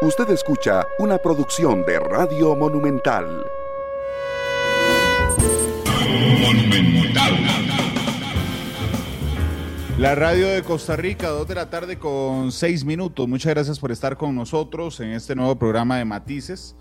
Usted escucha una producción de Radio Monumental. La radio de Costa Rica, 2 de la tarde con 6 minutos. Muchas gracias por estar con nosotros en este nuevo programa de Matices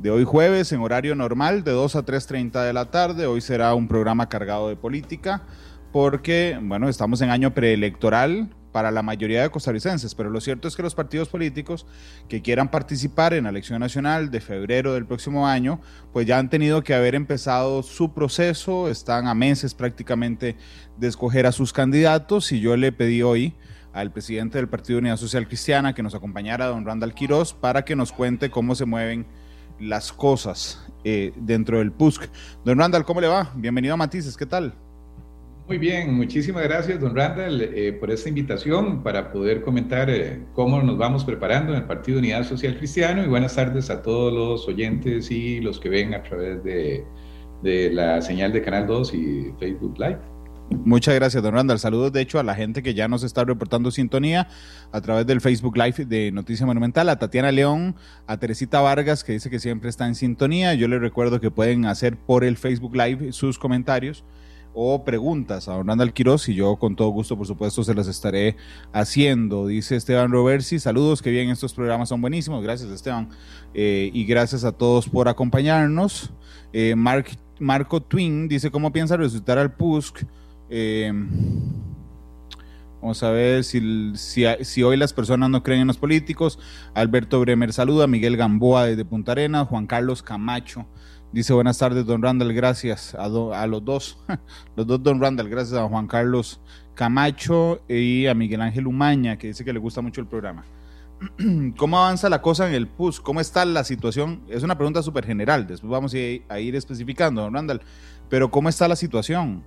de hoy jueves en horario normal de 2 a 3.30 de la tarde. Hoy será un programa cargado de política porque, bueno, estamos en año preelectoral para la mayoría de costarricenses, pero lo cierto es que los partidos políticos que quieran participar en la elección nacional de febrero del próximo año, pues ya han tenido que haber empezado su proceso, están a meses prácticamente de escoger a sus candidatos y yo le pedí hoy al presidente del Partido Unidad Social Cristiana que nos acompañara, don Randall Quiroz, para que nos cuente cómo se mueven las cosas eh, dentro del PUSC. Don Randall, ¿cómo le va? Bienvenido a Matices, ¿qué tal? Muy bien, muchísimas gracias, don Randall, eh, por esta invitación para poder comentar eh, cómo nos vamos preparando en el Partido Unidad Social Cristiano y buenas tardes a todos los oyentes y los que ven a través de, de la señal de Canal 2 y Facebook Live. Muchas gracias, don Randall. Saludos, de hecho, a la gente que ya nos está reportando sintonía a través del Facebook Live de Noticia Monumental, a Tatiana León, a Teresita Vargas, que dice que siempre está en sintonía. Yo les recuerdo que pueden hacer por el Facebook Live sus comentarios o preguntas a Don Randall Quiroz y yo con todo gusto, por supuesto, se las estaré haciendo. Dice Esteban Roversi, saludos, que bien, estos programas son buenísimos. Gracias, Esteban. Eh, y gracias a todos por acompañarnos. Eh, Marco Twin dice, ¿cómo piensa resucitar al PUSC? Eh, vamos a ver si, si, hoy las personas no creen en los políticos. Alberto Bremer saluda, Miguel Gamboa desde Punta Arenas, Juan Carlos Camacho Dice buenas tardes, don Randall, gracias a, los dos, los dos don Randall, gracias a Juan Carlos Camacho y a Miguel Ángel Umaña, que dice que le gusta mucho el programa. ¿Cómo avanza la cosa en el PUS? ¿Cómo está la situación? Es una pregunta súper general, después vamos a ir, especificando, don Randall, pero ¿cómo está la situación?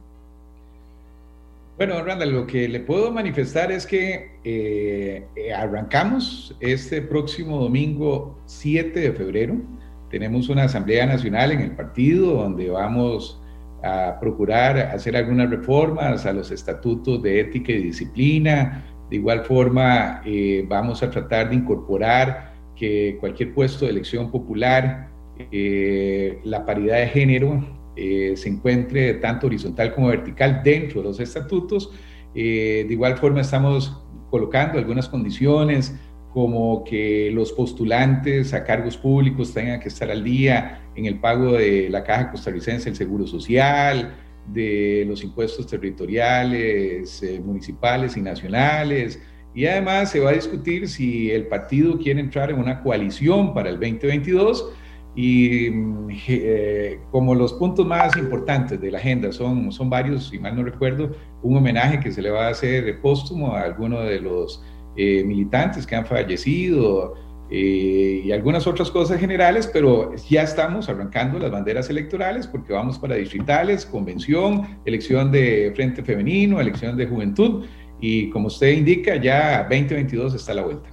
Bueno, don Randall, lo que le puedo manifestar es que eh, arrancamos este próximo domingo 7 de febrero tenemos una Asamblea Nacional en el partido donde vamos a procurar hacer algunas reformas a los estatutos de ética y disciplina. De igual forma, eh, vamos a tratar de incorporar que cualquier puesto de elección popular, eh, la paridad de género eh, se encuentre tanto horizontal como vertical dentro de los estatutos. de igual forma, estamos colocando algunas condiciones como que los postulantes a cargos públicos tengan que estar al día en el pago de la Caja Costarricense del Seguro Social, de los impuestos territoriales, eh, municipales y nacionales. Y además se va a discutir si el partido quiere entrar en una coalición para el 2022 y mm, eh, como los puntos más importantes de la agenda son, son varios, si mal no recuerdo, un homenaje que se le va a hacer póstumo a alguno de los eh, militantes que han fallecido eh, y algunas otras cosas generales, pero ya estamos arrancando las banderas electorales porque vamos para distritales, convención, elección de Frente Femenino, elección de Juventud y como usted indica, ya 2022 está la vuelta.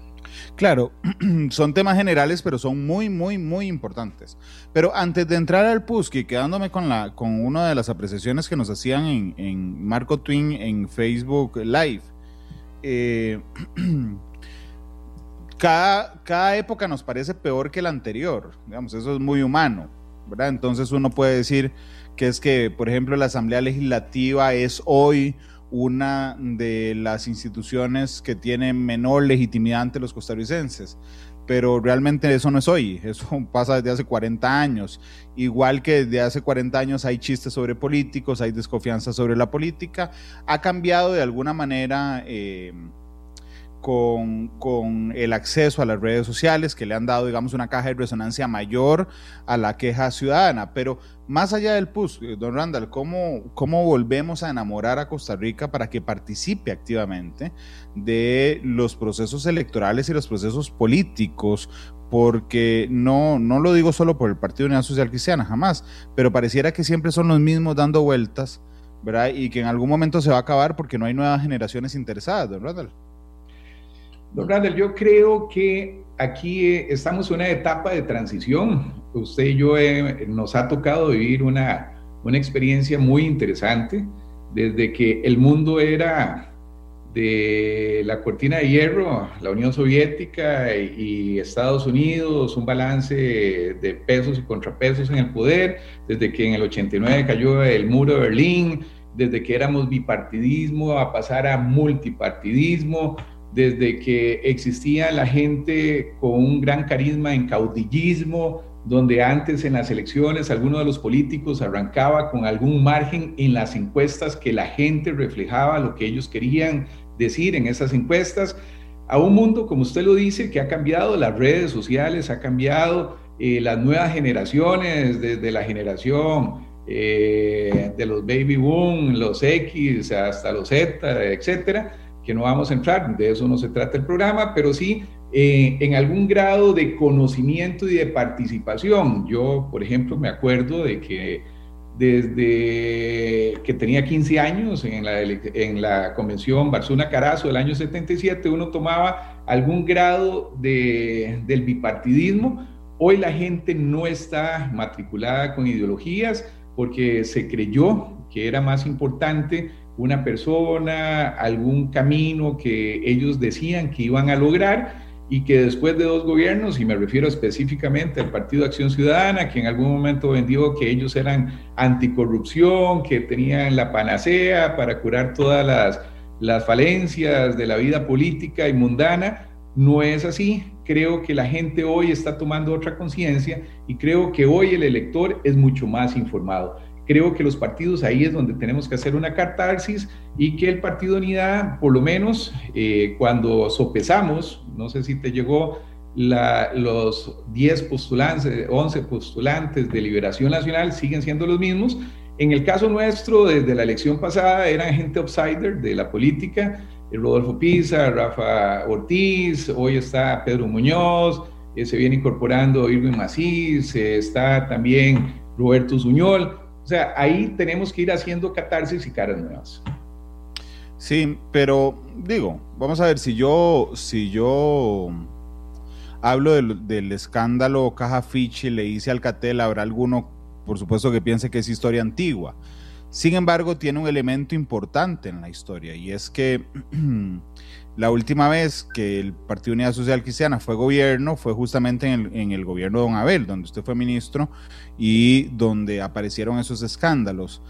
Claro, son temas generales, pero son muy, muy, muy importantes. Pero antes de entrar al PUSC quedándome con, la, con una de las apreciaciones que nos hacían en, en Marco Twin en Facebook Live, eh, cada, cada época nos parece peor que la anterior, digamos, eso es muy humano, ¿verdad? Entonces uno puede decir que es que, por ejemplo, la Asamblea Legislativa es hoy una de las instituciones que tiene menor legitimidad ante los costarricenses pero realmente eso no es hoy, eso pasa desde hace 40 años. Igual que desde hace 40 años hay chistes sobre políticos, hay desconfianza sobre la política, ha cambiado de alguna manera eh, con, con, el acceso a las redes sociales que le han dado, digamos, una caja de resonancia mayor a la queja ciudadana, pero más allá del PUS, eh, don Randall, ¿cómo, ¿cómo volvemos a enamorar a Costa Rica para que participe activamente de los procesos electorales y los procesos políticos? Porque no, no lo digo solo por el Partido Unidad Social Cristiana, jamás, pero pareciera que siempre son los mismos dando vueltas, ¿verdad? Y que en algún momento se va a acabar porque no hay nuevas generaciones interesadas, don Randall. Don Randall, yo creo que aquí eh, estamos en una etapa de transición. Usted y yo eh, nos ha tocado vivir una, una experiencia muy interesante desde que el mundo era de la cortina de hierro, la Unión Soviética y, Estados Unidos, un balance de pesos y contrapesos en el poder, desde que en el 89 cayó el muro de Berlín, desde que éramos bipartidismo a pasar a multipartidismo, desde que existía la gente con un gran carisma en caudillismo, donde antes en las elecciones alguno de los políticos arrancaba con algún margen en las encuestas que la gente reflejaba lo que ellos querían decir en esas encuestas, a un mundo, como usted lo dice, que ha cambiado, las redes sociales, ha cambiado, eh, las nuevas generaciones, desde la generación eh, de los baby boom, los X, hasta los Z, etcétera, que no vamos a entrar, de eso no se trata el programa, pero sí eh, en algún grado de conocimiento y de participación. Yo, por ejemplo, me acuerdo de que desde que tenía 15 años en la, en la convención Barzuna Carazo del año 77, uno tomaba algún grado de, del bipartidismo. Hoy la gente no está matriculada con ideologías porque se creyó que era más importante una persona, algún camino que ellos decían que iban a lograr y que después de dos gobiernos, y me refiero específicamente al Partido Acción Ciudadana, que en algún momento vendió que ellos eran anticorrupción, que tenían la panacea para curar todas las, las falencias de la vida política y mundana, no es así. Creo que la gente hoy está tomando otra conciencia y creo que hoy el elector es mucho más informado. Creo que los partidos ahí es donde tenemos que hacer una catarsis y que el Partido Unidad, por lo menos eh, cuando sopesamos, no sé si te llegó los 10 postulantes, 11 postulantes de Liberación Nacional, siguen siendo los mismos. En el caso nuestro, desde la elección pasada, eran gente outsider de la política, Rodolfo Pisa, Rafa Ortiz, hoy está Pedro Muñoz, eh, se viene incorporando Irving Macís, está también Roberto Zuñol. O sea, ahí tenemos que ir haciendo catarsis y caras nuevas. Sí, pero digo, vamos a ver, si yo, si yo hablo del, escándalo Caja Fichi, le hice Alcatel, habrá alguno, por supuesto, que piense que es historia antigua. Sin embargo, tiene un elemento importante en la historia y es que la última vez que el Partido Unidad Social Cristiana fue gobierno fue justamente en el, en el, gobierno de Don Abel, donde usted fue ministro y donde aparecieron esos escándalos.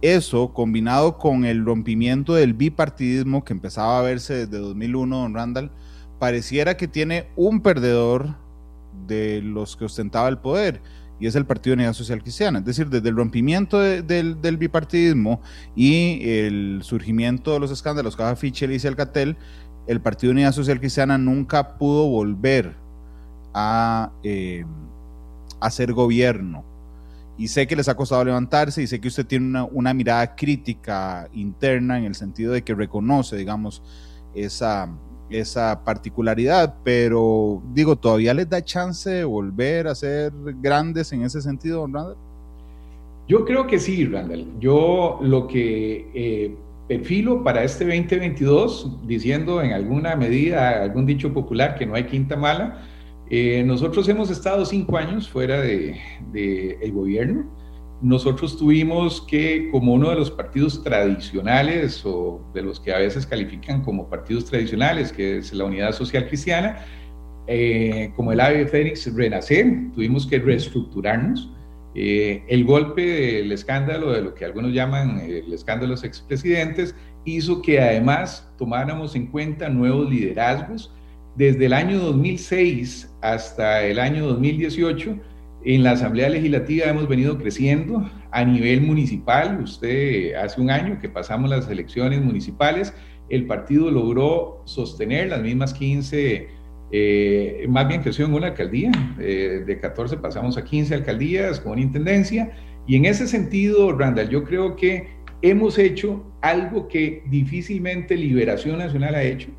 Eso, combinado con el rompimiento del bipartidismo que empezaba a verse desde 2001, don Randall, pareciera que tiene un perdedor de los que ostentaba el poder y es el Partido Unidad Social Cristiana. Es decir, desde el rompimiento del, bipartidismo y el surgimiento de los escándalos Caja Fichel y Alcatel, el Partido Unidad Social Cristiana nunca pudo volver a eh, hacer gobierno. Y sé que les ha costado levantarse y sé que usted tiene una, mirada crítica interna en el sentido de que reconoce, digamos, esa, esa particularidad, pero digo, ¿todavía les da chance de volver a ser grandes en ese sentido, don Randall? Yo creo que sí, Randall. Yo lo que eh, perfilo para este 2022, diciendo en alguna medida, algún dicho popular, que no hay quinta mala. Eh, nosotros hemos estado cinco años fuera del de, gobierno. Nosotros tuvimos que, como uno de los partidos tradicionales o de los que a veces califican como partidos tradicionales, que es la Unidad Social Cristiana, eh, como el AVE Fénix renacer, tuvimos que reestructurarnos eh, el golpe del escándalo, de lo que algunos llaman el escándalo de los expresidentes, hizo que además tomáramos en cuenta nuevos liderazgos. Desde el año 2006 hasta el año 2018, en la Asamblea Legislativa hemos venido creciendo a nivel municipal. Usted, hace un año que pasamos las elecciones municipales, el partido logró sostener las mismas 15 eh, más bien creció en una alcaldía, eh, de 14 pasamos a 15 alcaldías con intendencia, y en ese sentido, Randall, yo creo que hemos hecho algo que difícilmente Liberación Nacional ha hecho,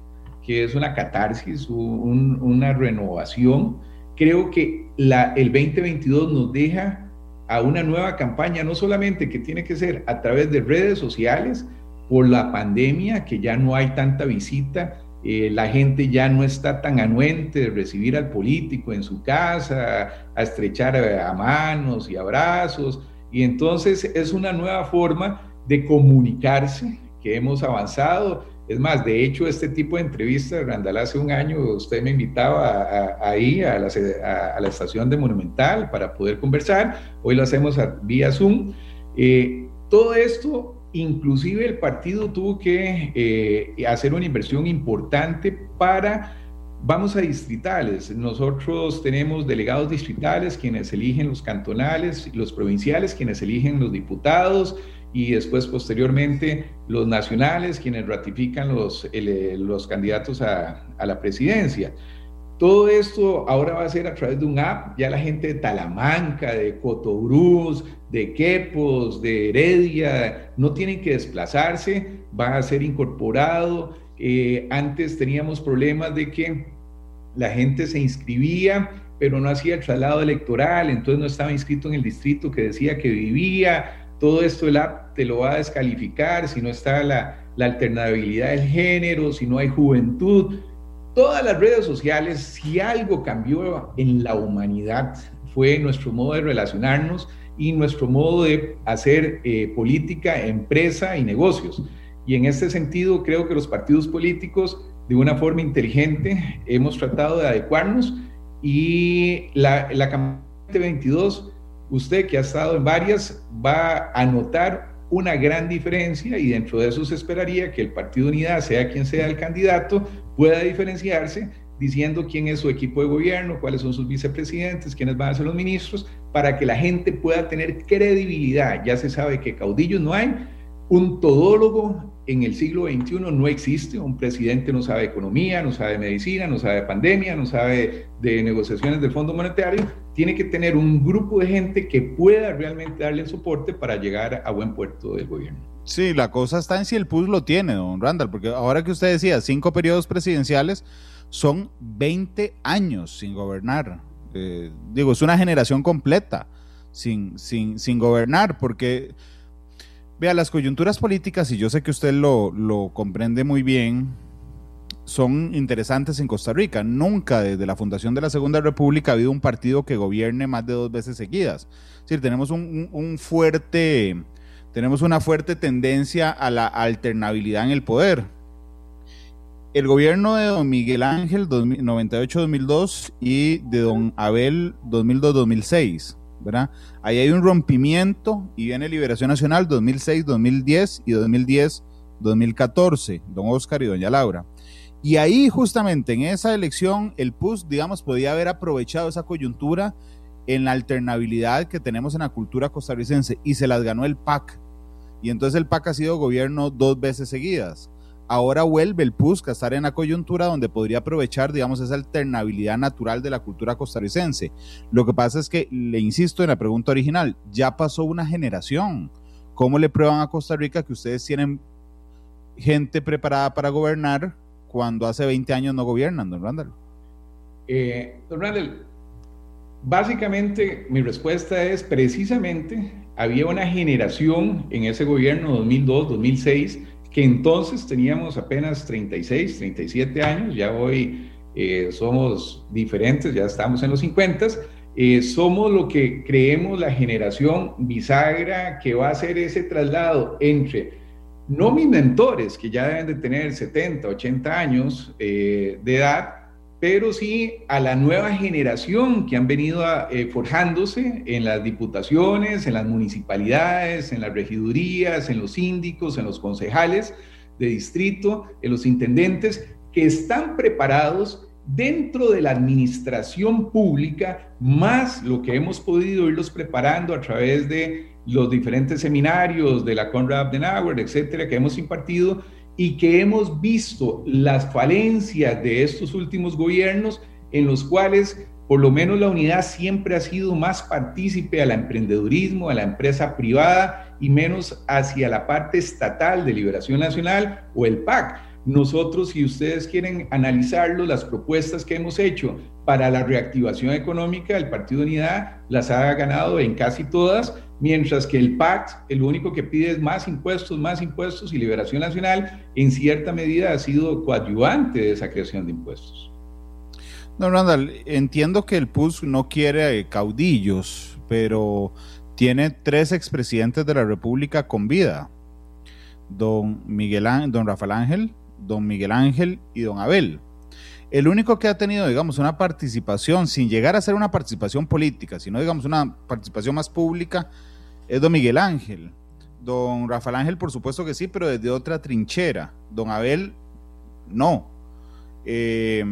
que es una catarsis, una renovación. Creo que la, el 2022 nos deja a una nueva campaña, no solamente que tiene que ser a través de redes sociales, por la pandemia, que ya no hay tanta visita, eh, la gente ya no está tan anuente de recibir al político en su casa, a estrechar a manos y abrazos, y entonces es una nueva forma de comunicarse que hemos avanzado. Es más, de hecho, este tipo de entrevistas, Randall, hace un año usted me invitaba ahí a la, a, la, estación de Monumental para poder conversar. Hoy lo hacemos vía Zoom. Eh, todo esto, inclusive el partido tuvo que eh, hacer una inversión importante para Vamos a distritales. Nosotros tenemos delegados distritales quienes eligen los cantonales, los provinciales quienes eligen los diputados y después posteriormente los nacionales quienes ratifican los, eh, los candidatos a, a, la presidencia. Todo esto ahora va a ser a través de un app. Ya la gente de Talamanca, de Cotobruz, de Quepos, de Heredia, no tienen que desplazarse, va a ser incorporado eh, antes teníamos problemas de que la gente se inscribía, pero no hacía el traslado electoral, entonces no estaba inscrito en el distrito que decía que vivía. Todo esto el app te lo va a descalificar si no está la, alternabilidad del género, si no hay juventud. Todas las redes sociales, si algo cambió en la humanidad, fue nuestro modo de relacionarnos y nuestro modo de hacer eh, política, empresa y negocios. Y en este sentido, creo que los partidos políticos, de una forma inteligente, hemos tratado de adecuarnos y la, la campaña 22, usted que ha estado en varias, va a notar una gran diferencia y dentro de eso se esperaría que el Partido Unidad, sea quien sea el candidato, pueda diferenciarse diciendo quién es su equipo de gobierno, cuáles son sus vicepresidentes, quiénes van a ser los ministros, para que la gente pueda tener credibilidad. Ya se sabe que caudillos no hay, un todólogo en el siglo XXI no existe. Un presidente no sabe economía, no sabe medicina, no sabe pandemia, no sabe de negociaciones del Fondo Monetario. Tiene que tener un grupo de gente que pueda realmente darle soporte para llegar a buen puerto del gobierno. Sí, la cosa está en si el PUS lo tiene, don Randall, porque ahora que usted decía, cinco periodos presidenciales son 20 años sin gobernar. Eh, digo, es una generación completa sin, sin, sin gobernar, porque Vea, las coyunturas políticas, y yo sé que usted lo, comprende muy bien, son interesantes en Costa Rica. Nunca desde la fundación de la Segunda República ha habido un partido que gobierne más de dos veces seguidas. Es decir, tenemos un, fuerte, tenemos una fuerte tendencia a la alternabilidad en el poder. El gobierno de don Miguel Ángel 98-2002 y de don Abel 2002-2006 ¿verdad? Ahí hay un rompimiento y viene Liberación Nacional 2006, 2010 y 2010, 2014, don Oscar y doña Laura. Y ahí justamente en esa elección el PUS, digamos, podía haber aprovechado esa coyuntura en la alternabilidad que tenemos en la cultura costarricense y se las ganó el PAC. Y entonces el PAC ha sido gobierno dos veces seguidas ahora vuelve el PUSC a estar en la coyuntura donde podría aprovechar, digamos, esa alternabilidad natural de la cultura costarricense. Lo que pasa es que, le insisto en la pregunta original, ya pasó una generación. ¿Cómo le prueban a Costa Rica que ustedes tienen gente preparada para gobernar cuando hace 20 años no gobiernan, don Randall? Eh, don Randall, básicamente mi respuesta es precisamente había una generación en ese gobierno 2002-2006 que entonces teníamos apenas 36, 37 años, ya hoy eh, somos diferentes, ya estamos en los 50, eh, somos lo que creemos la generación bisagra que va a hacer ese traslado entre, no mis mentores, que ya deben de tener 70, 80 años eh, de edad, pero sí a la nueva generación que han venido eh, forjándose en las diputaciones, en las municipalidades, en las regidurías, en los síndicos, en los concejales de distrito, en los intendentes, que están preparados dentro de la administración pública, más lo que hemos podido irlos preparando a través de los diferentes seminarios de la Conrad Adenauer, etcétera, que hemos impartido, y que hemos visto las falencias de estos últimos gobiernos en los cuales por lo menos la unidad siempre ha sido más partícipe al emprendedurismo, a la empresa privada y menos hacia la parte estatal de Liberación Nacional o el PAC. Nosotros, si ustedes quieren analizarlo, las propuestas que hemos hecho para la reactivación económica, el Partido Unidad las ha ganado en casi todas, mientras que el PAC, el único que pide es más impuestos, más impuestos y Liberación Nacional, en cierta medida ha sido coadyuvante de esa creación de impuestos. No, Randall, entiendo que el PUS no quiere caudillos, pero tiene tres expresidentes de la República con vida. Don Miguel don Rafael Ángel, don Miguel Ángel y don Abel. El único que ha tenido, digamos, una participación, sin llegar a ser una participación política, sino, digamos, una participación más pública, es don Miguel Ángel. Don Rafael Ángel, por supuesto que sí, pero desde otra trinchera. Don Abel, no. Eh,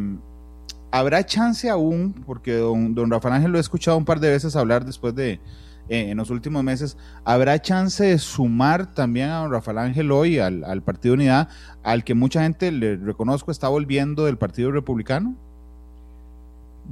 habrá chance aún, porque don, Rafael Ángel lo he escuchado un par de veces hablar después de, eh, en los últimos meses, ¿habrá chance de sumar también a don Rafael Ángel hoy al, al Partido Unidad, al que mucha gente le reconozco está volviendo del Partido Republicano?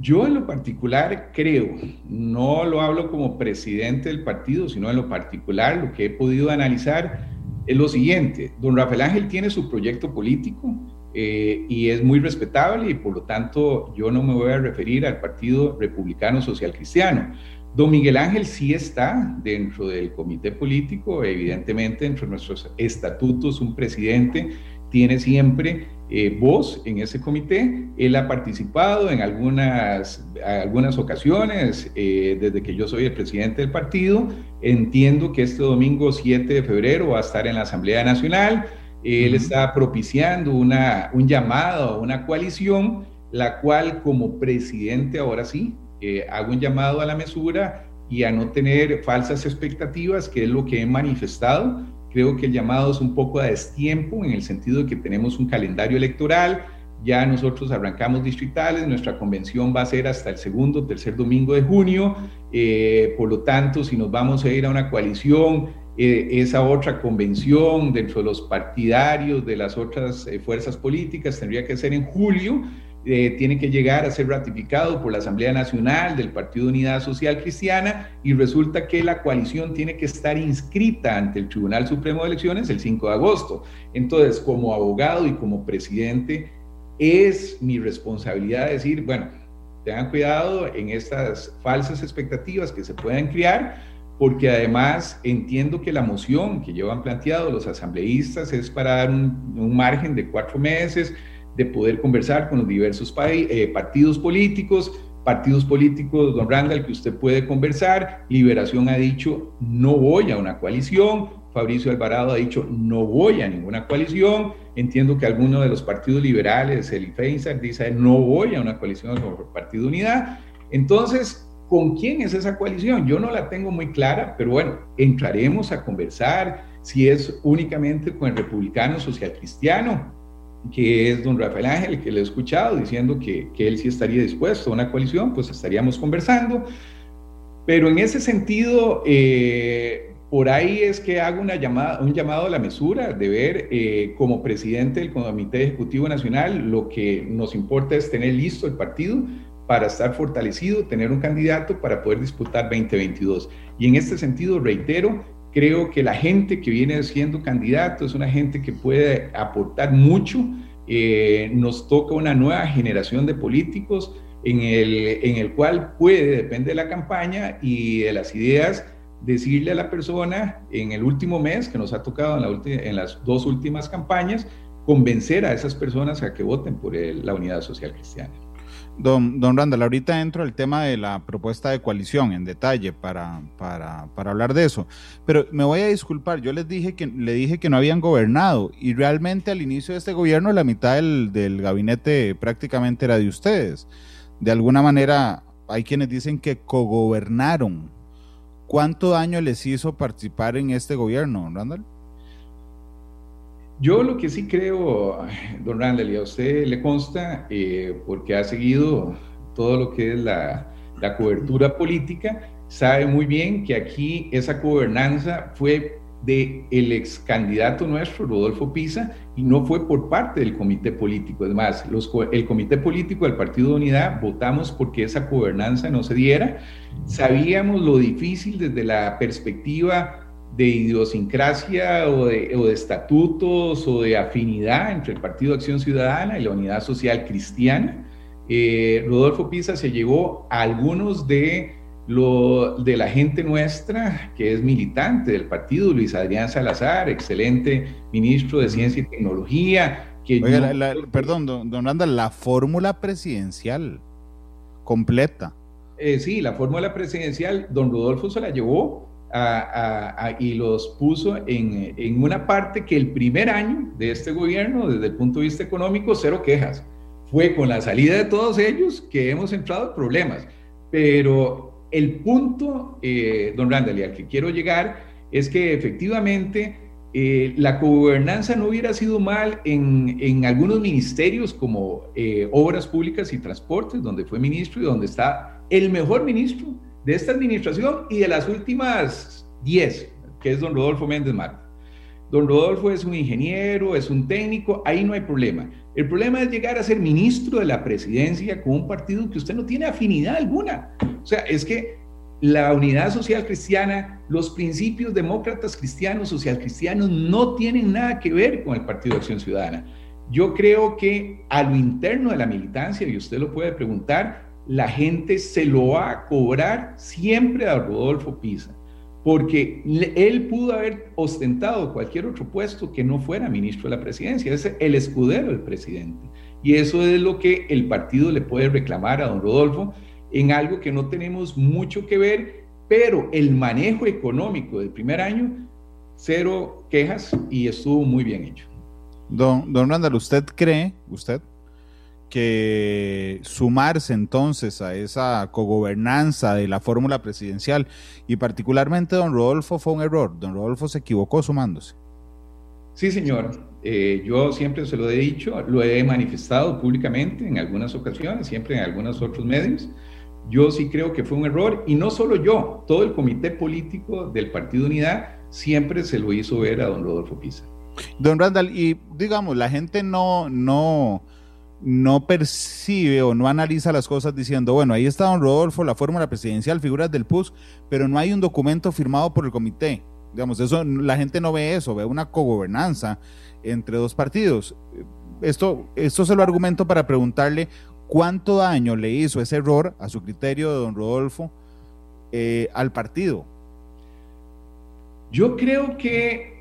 Yo en lo particular creo, no lo hablo como presidente del partido, sino en lo particular lo que he podido analizar es lo siguiente, don Rafael Ángel tiene su proyecto político, eh, y es muy respetable y por lo tanto yo no me voy a referir al Partido Republicano Social Cristiano. Don Miguel Ángel sí está dentro del comité político, evidentemente dentro de nuestros estatutos un presidente tiene siempre eh, voz en ese comité. Él ha participado en algunas, algunas ocasiones eh, desde que yo soy el presidente del partido. Entiendo que este domingo 7 de febrero va a estar en la Asamblea Nacional. Él está propiciando una, un llamado a una coalición, la cual como presidente ahora sí, eh, hago un llamado a la mesura y a no tener falsas expectativas, que es lo que he manifestado. Creo que el llamado es un poco a destiempo en el sentido de que tenemos un calendario electoral, ya nosotros arrancamos distritales, nuestra convención va a ser hasta el segundo, tercer domingo de junio, eh, por lo tanto, si nos vamos a ir a una coalición eh, esa otra convención dentro de los partidarios de las otras eh, fuerzas políticas tendría que ser en julio, eh, tiene que llegar a ser ratificado por la Asamblea Nacional del Partido Unidad Social Cristiana y resulta que la coalición tiene que estar inscrita ante el Tribunal Supremo de Elecciones el 5 de agosto. Entonces, como abogado y como presidente, es mi responsabilidad decir, bueno, tengan cuidado en estas falsas expectativas que se puedan crear porque además entiendo que la moción que llevan planteado los asambleístas es para dar un, margen de cuatro meses de poder conversar con los diversos eh, partidos políticos, partidos políticos, don Randall, que usted puede conversar. Liberación ha dicho, no voy a una coalición. Fabricio Alvarado ha dicho, no voy a ninguna coalición. Entiendo que alguno de los partidos liberales, el IFEINSAC, dice, no voy a una coalición con el Partido Unidad. Entonces, ¿Con quién es esa coalición? Yo no la tengo muy clara, pero bueno, entraremos a conversar si es únicamente con el republicano social cristiano, que es don Rafael Ángel, que le he escuchado diciendo que, que él sí estaría dispuesto a una coalición, pues estaríamos conversando. Pero en ese sentido, eh, por ahí es que hago una llamada, un llamado a la mesura de ver eh, como presidente del Comité Ejecutivo Nacional, lo que nos importa es tener listo el partido para estar fortalecido, tener un candidato para poder disputar 2022. Y en este sentido, reitero, creo que la gente que viene siendo candidato es una gente que puede aportar mucho. Eh, nos toca una nueva generación de políticos en el, en el cual puede, depende de la campaña y de las ideas, decirle a la persona en el último mes que nos ha tocado en, la en las dos últimas campañas, convencer a esas personas a que voten por la unidad social cristiana. Don, don Randall, ahorita entro al tema de la propuesta de coalición en detalle para, para, para, hablar de eso. Pero me voy a disculpar, yo les dije que le dije que no habían gobernado y realmente al inicio de este gobierno la mitad del, del gabinete prácticamente era de ustedes. De alguna manera hay quienes dicen que cogobernaron. ¿Cuánto daño les hizo participar en este gobierno, Randall? Yo lo que sí creo, don Randall, y a usted le consta, eh, porque ha seguido todo lo que es la, la, cobertura política, sabe muy bien que aquí esa gobernanza fue de el ex candidato nuestro, Rodolfo Pisa, y no fue por parte del comité político. Es más, los, el comité político del Partido Unidad votamos porque esa gobernanza no se diera. Sabíamos lo difícil desde la perspectiva de idiosincrasia o de, estatutos o de afinidad entre el Partido Acción Ciudadana y la Unidad Social Cristiana. Eh, Rodolfo Pisa se llevó a algunos de, lo, de la gente nuestra que es militante del partido, Luis Adrián Salazar, excelente ministro de Ciencia y Tecnología. Que perdón, don, don Randa, la fórmula presidencial completa. Eh, sí, la fórmula presidencial, don Rodolfo se la llevó y los puso en, en, una parte que el primer año de este gobierno, desde el punto de vista económico, cero quejas. Fue con la salida de todos ellos que hemos entrado en problemas. Pero el punto, eh, don Randall, y al que quiero llegar, es que efectivamente eh, la gobernanza no hubiera sido mal en, en algunos ministerios como eh, Obras Públicas y Transportes, donde fue ministro y donde está el mejor ministro de esta administración y de las últimas 10, que es don Rodolfo Méndez Marta. Don Rodolfo es un ingeniero, es un técnico, ahí no hay problema. El problema es llegar a ser ministro de la presidencia con un partido que usted no tiene afinidad alguna. O sea, es que la unidad social cristiana, los principios demócratas cristianos, social cristianos, no tienen nada que ver con el Partido de Acción Ciudadana. Yo creo que a lo interno de la militancia, y usted lo puede preguntar, la gente se lo va a cobrar siempre a Rodolfo Pisa, porque él pudo haber ostentado cualquier otro puesto que no fuera ministro de la presidencia, es el escudero del presidente. Y eso es lo que el partido le puede reclamar a don Rodolfo en algo que no tenemos mucho que ver, pero el manejo económico del primer año, cero quejas y estuvo muy bien hecho. Don, don Randall, ¿usted cree, usted, que sumarse entonces a esa cogobernanza de la fórmula presidencial y particularmente don Rodolfo fue un error, don Rodolfo se equivocó sumándose. Sí, señor. Eh, yo siempre se lo he dicho, lo he manifestado públicamente en algunas ocasiones, siempre en algunos otros medios. Yo sí creo que fue un error y no solo yo, todo el comité político del Partido Unidad siempre se lo hizo ver a don Rodolfo Pisa. Don Randall, y digamos, la gente no, no, no percibe o no analiza las cosas diciendo, bueno, ahí está don Rodolfo, la fórmula presidencial, figuras del PUS, pero no hay un documento firmado por el comité. Digamos, eso, la gente no ve eso, ve una cogobernanza entre dos partidos. Esto, esto se lo argumento para preguntarle cuánto daño le hizo ese error, a su criterio de don Rodolfo, eh, al partido. Yo creo que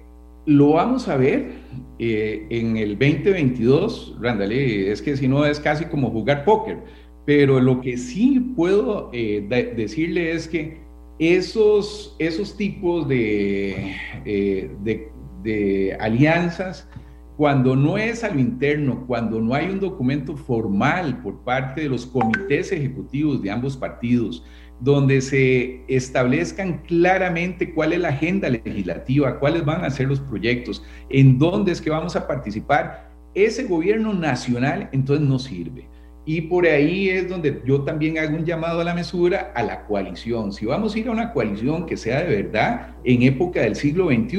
lo vamos a ver eh, en el 2022, Randall, es que si no es casi como jugar póker, pero lo que sí puedo eh, decirle es que esos, esos tipos de, eh, de, de alianzas, cuando no es a lo interno, cuando no hay un documento formal por parte de los comités ejecutivos de ambos partidos, donde se establezcan claramente cuál es la agenda legislativa, cuáles van a ser los proyectos, en dónde es que vamos a participar, ese gobierno nacional entonces no sirve. Y por ahí es donde yo también hago un llamado a la mesura, a la coalición. Si vamos a ir a una coalición que sea de verdad en época del siglo XXI,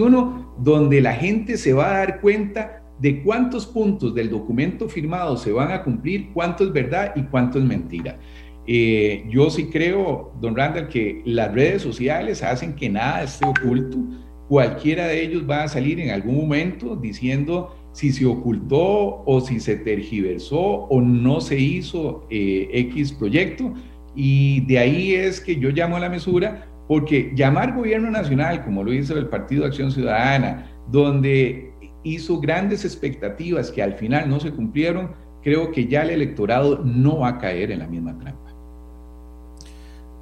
donde la gente se va a dar cuenta de cuántos puntos del documento firmado se van a cumplir, cuánto es verdad y cuánto es mentira. Eh, yo sí creo, don Randall, que las redes sociales hacen que nada esté oculto. Cualquiera de ellos va a salir en algún momento diciendo si se ocultó o si se tergiversó o no se hizo eh, X proyecto. Y de ahí es que yo llamo a la mesura, porque llamar gobierno nacional, como lo hizo el Partido de Acción Ciudadana, donde hizo grandes expectativas que al final no se cumplieron, creo que ya el electorado no va a caer en la misma trampa.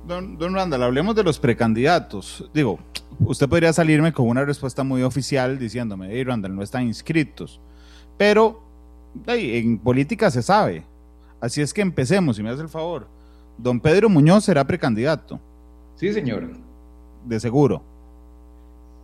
Don, don Randall, hablemos de los precandidatos. Digo, usted podría salirme con una respuesta muy oficial diciéndome, hey Randall, no están inscritos. Pero en política se sabe. Así es que empecemos, si me hace el favor. Don Pedro Muñoz será precandidato. Sí, señor. De seguro.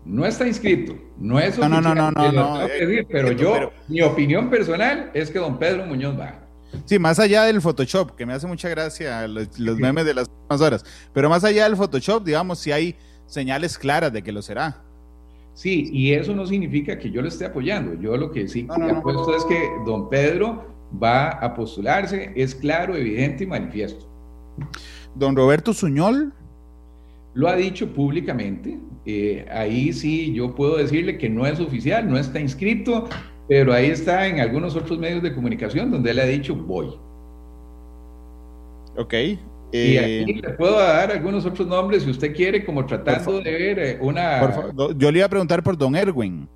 No está inscrito, no es No, no, no, no, no, no, eh, pero yo, mi opinión personal es que don Pedro Muñoz va. Sí, más allá del Photoshop, que me hace mucha gracia los, memes de las últimas horas, pero más allá del Photoshop, digamos, si hay señales claras de que lo será. Sí, y eso no significa que yo lo esté apoyando. Yo lo que sí no, apuesto es que don Pedro va a postularse, es claro, evidente y manifiesto. Don Roberto Suñol. Lo ha dicho públicamente. Eh, ahí sí yo puedo decirle que no es oficial, no está inscrito, pero ahí está en algunos otros medios de comunicación donde él ha dicho voy. Ok. y aquí eh, le puedo dar algunos otros nombres si usted quiere, como tratando de ver eh, una... yo le iba a preguntar por don Erwin,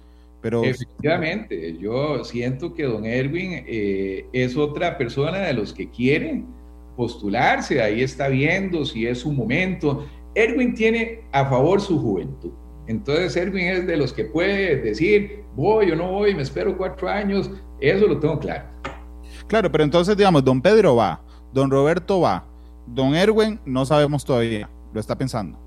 pero... Efectivamente, yo siento que don Erwin eh, es otra persona de los que quiere postularse, ahí está viendo si es su momento. Erwin tiene a favor su juventud. Entonces Erwin es de los que puede decir, voy o no voy, me espero cuatro años, eso lo tengo claro. Claro, pero entonces digamos, don Pedro va, don Roberto va, don Erwin no sabemos todavía, lo está pensando.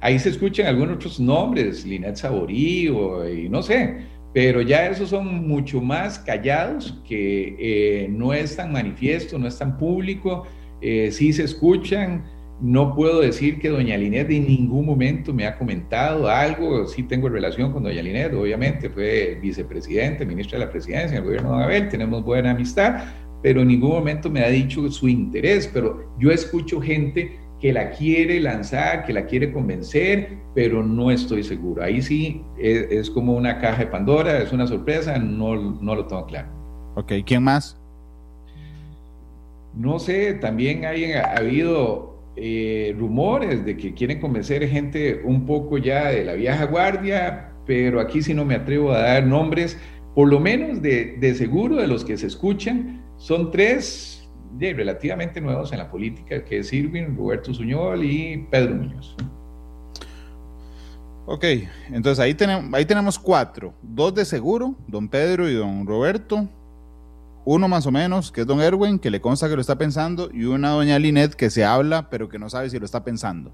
Ahí se escuchan algunos otros nombres, Linet Saborío y no sé, pero ya esos son mucho más callados, que eh, no es tan manifiesto, no es tan público, eh, sí se escuchan, no puedo decir que doña Linet en ningún momento me ha comentado algo, sí tengo relación con doña Linet, obviamente fue vicepresidente, ministra de la presidencia en el gobierno de Abel, tenemos buena amistad, pero en ningún momento me ha dicho su interés, pero yo escucho gente que la quiere lanzar, que la quiere convencer, pero no estoy seguro. Ahí sí es, como una caja de Pandora, es una sorpresa, no, no lo tengo claro. Ok, ¿quién más? No sé, también hay, ha habido eh, rumores de que quieren convencer gente un poco ya de la vieja guardia, pero aquí sí no me atrevo a dar nombres, por lo menos de, de seguro de los que se escuchan, son tres relativamente nuevos en la política, que es Irving, Roberto Suñol y Pedro Muñoz. Ok, entonces ahí tenemos, ahí tenemos cuatro, dos de seguro, don Pedro y don Roberto, uno más o menos, que es don Erwin, que le consta que lo está pensando, y una doña Linet que se habla, pero que no sabe si lo está pensando.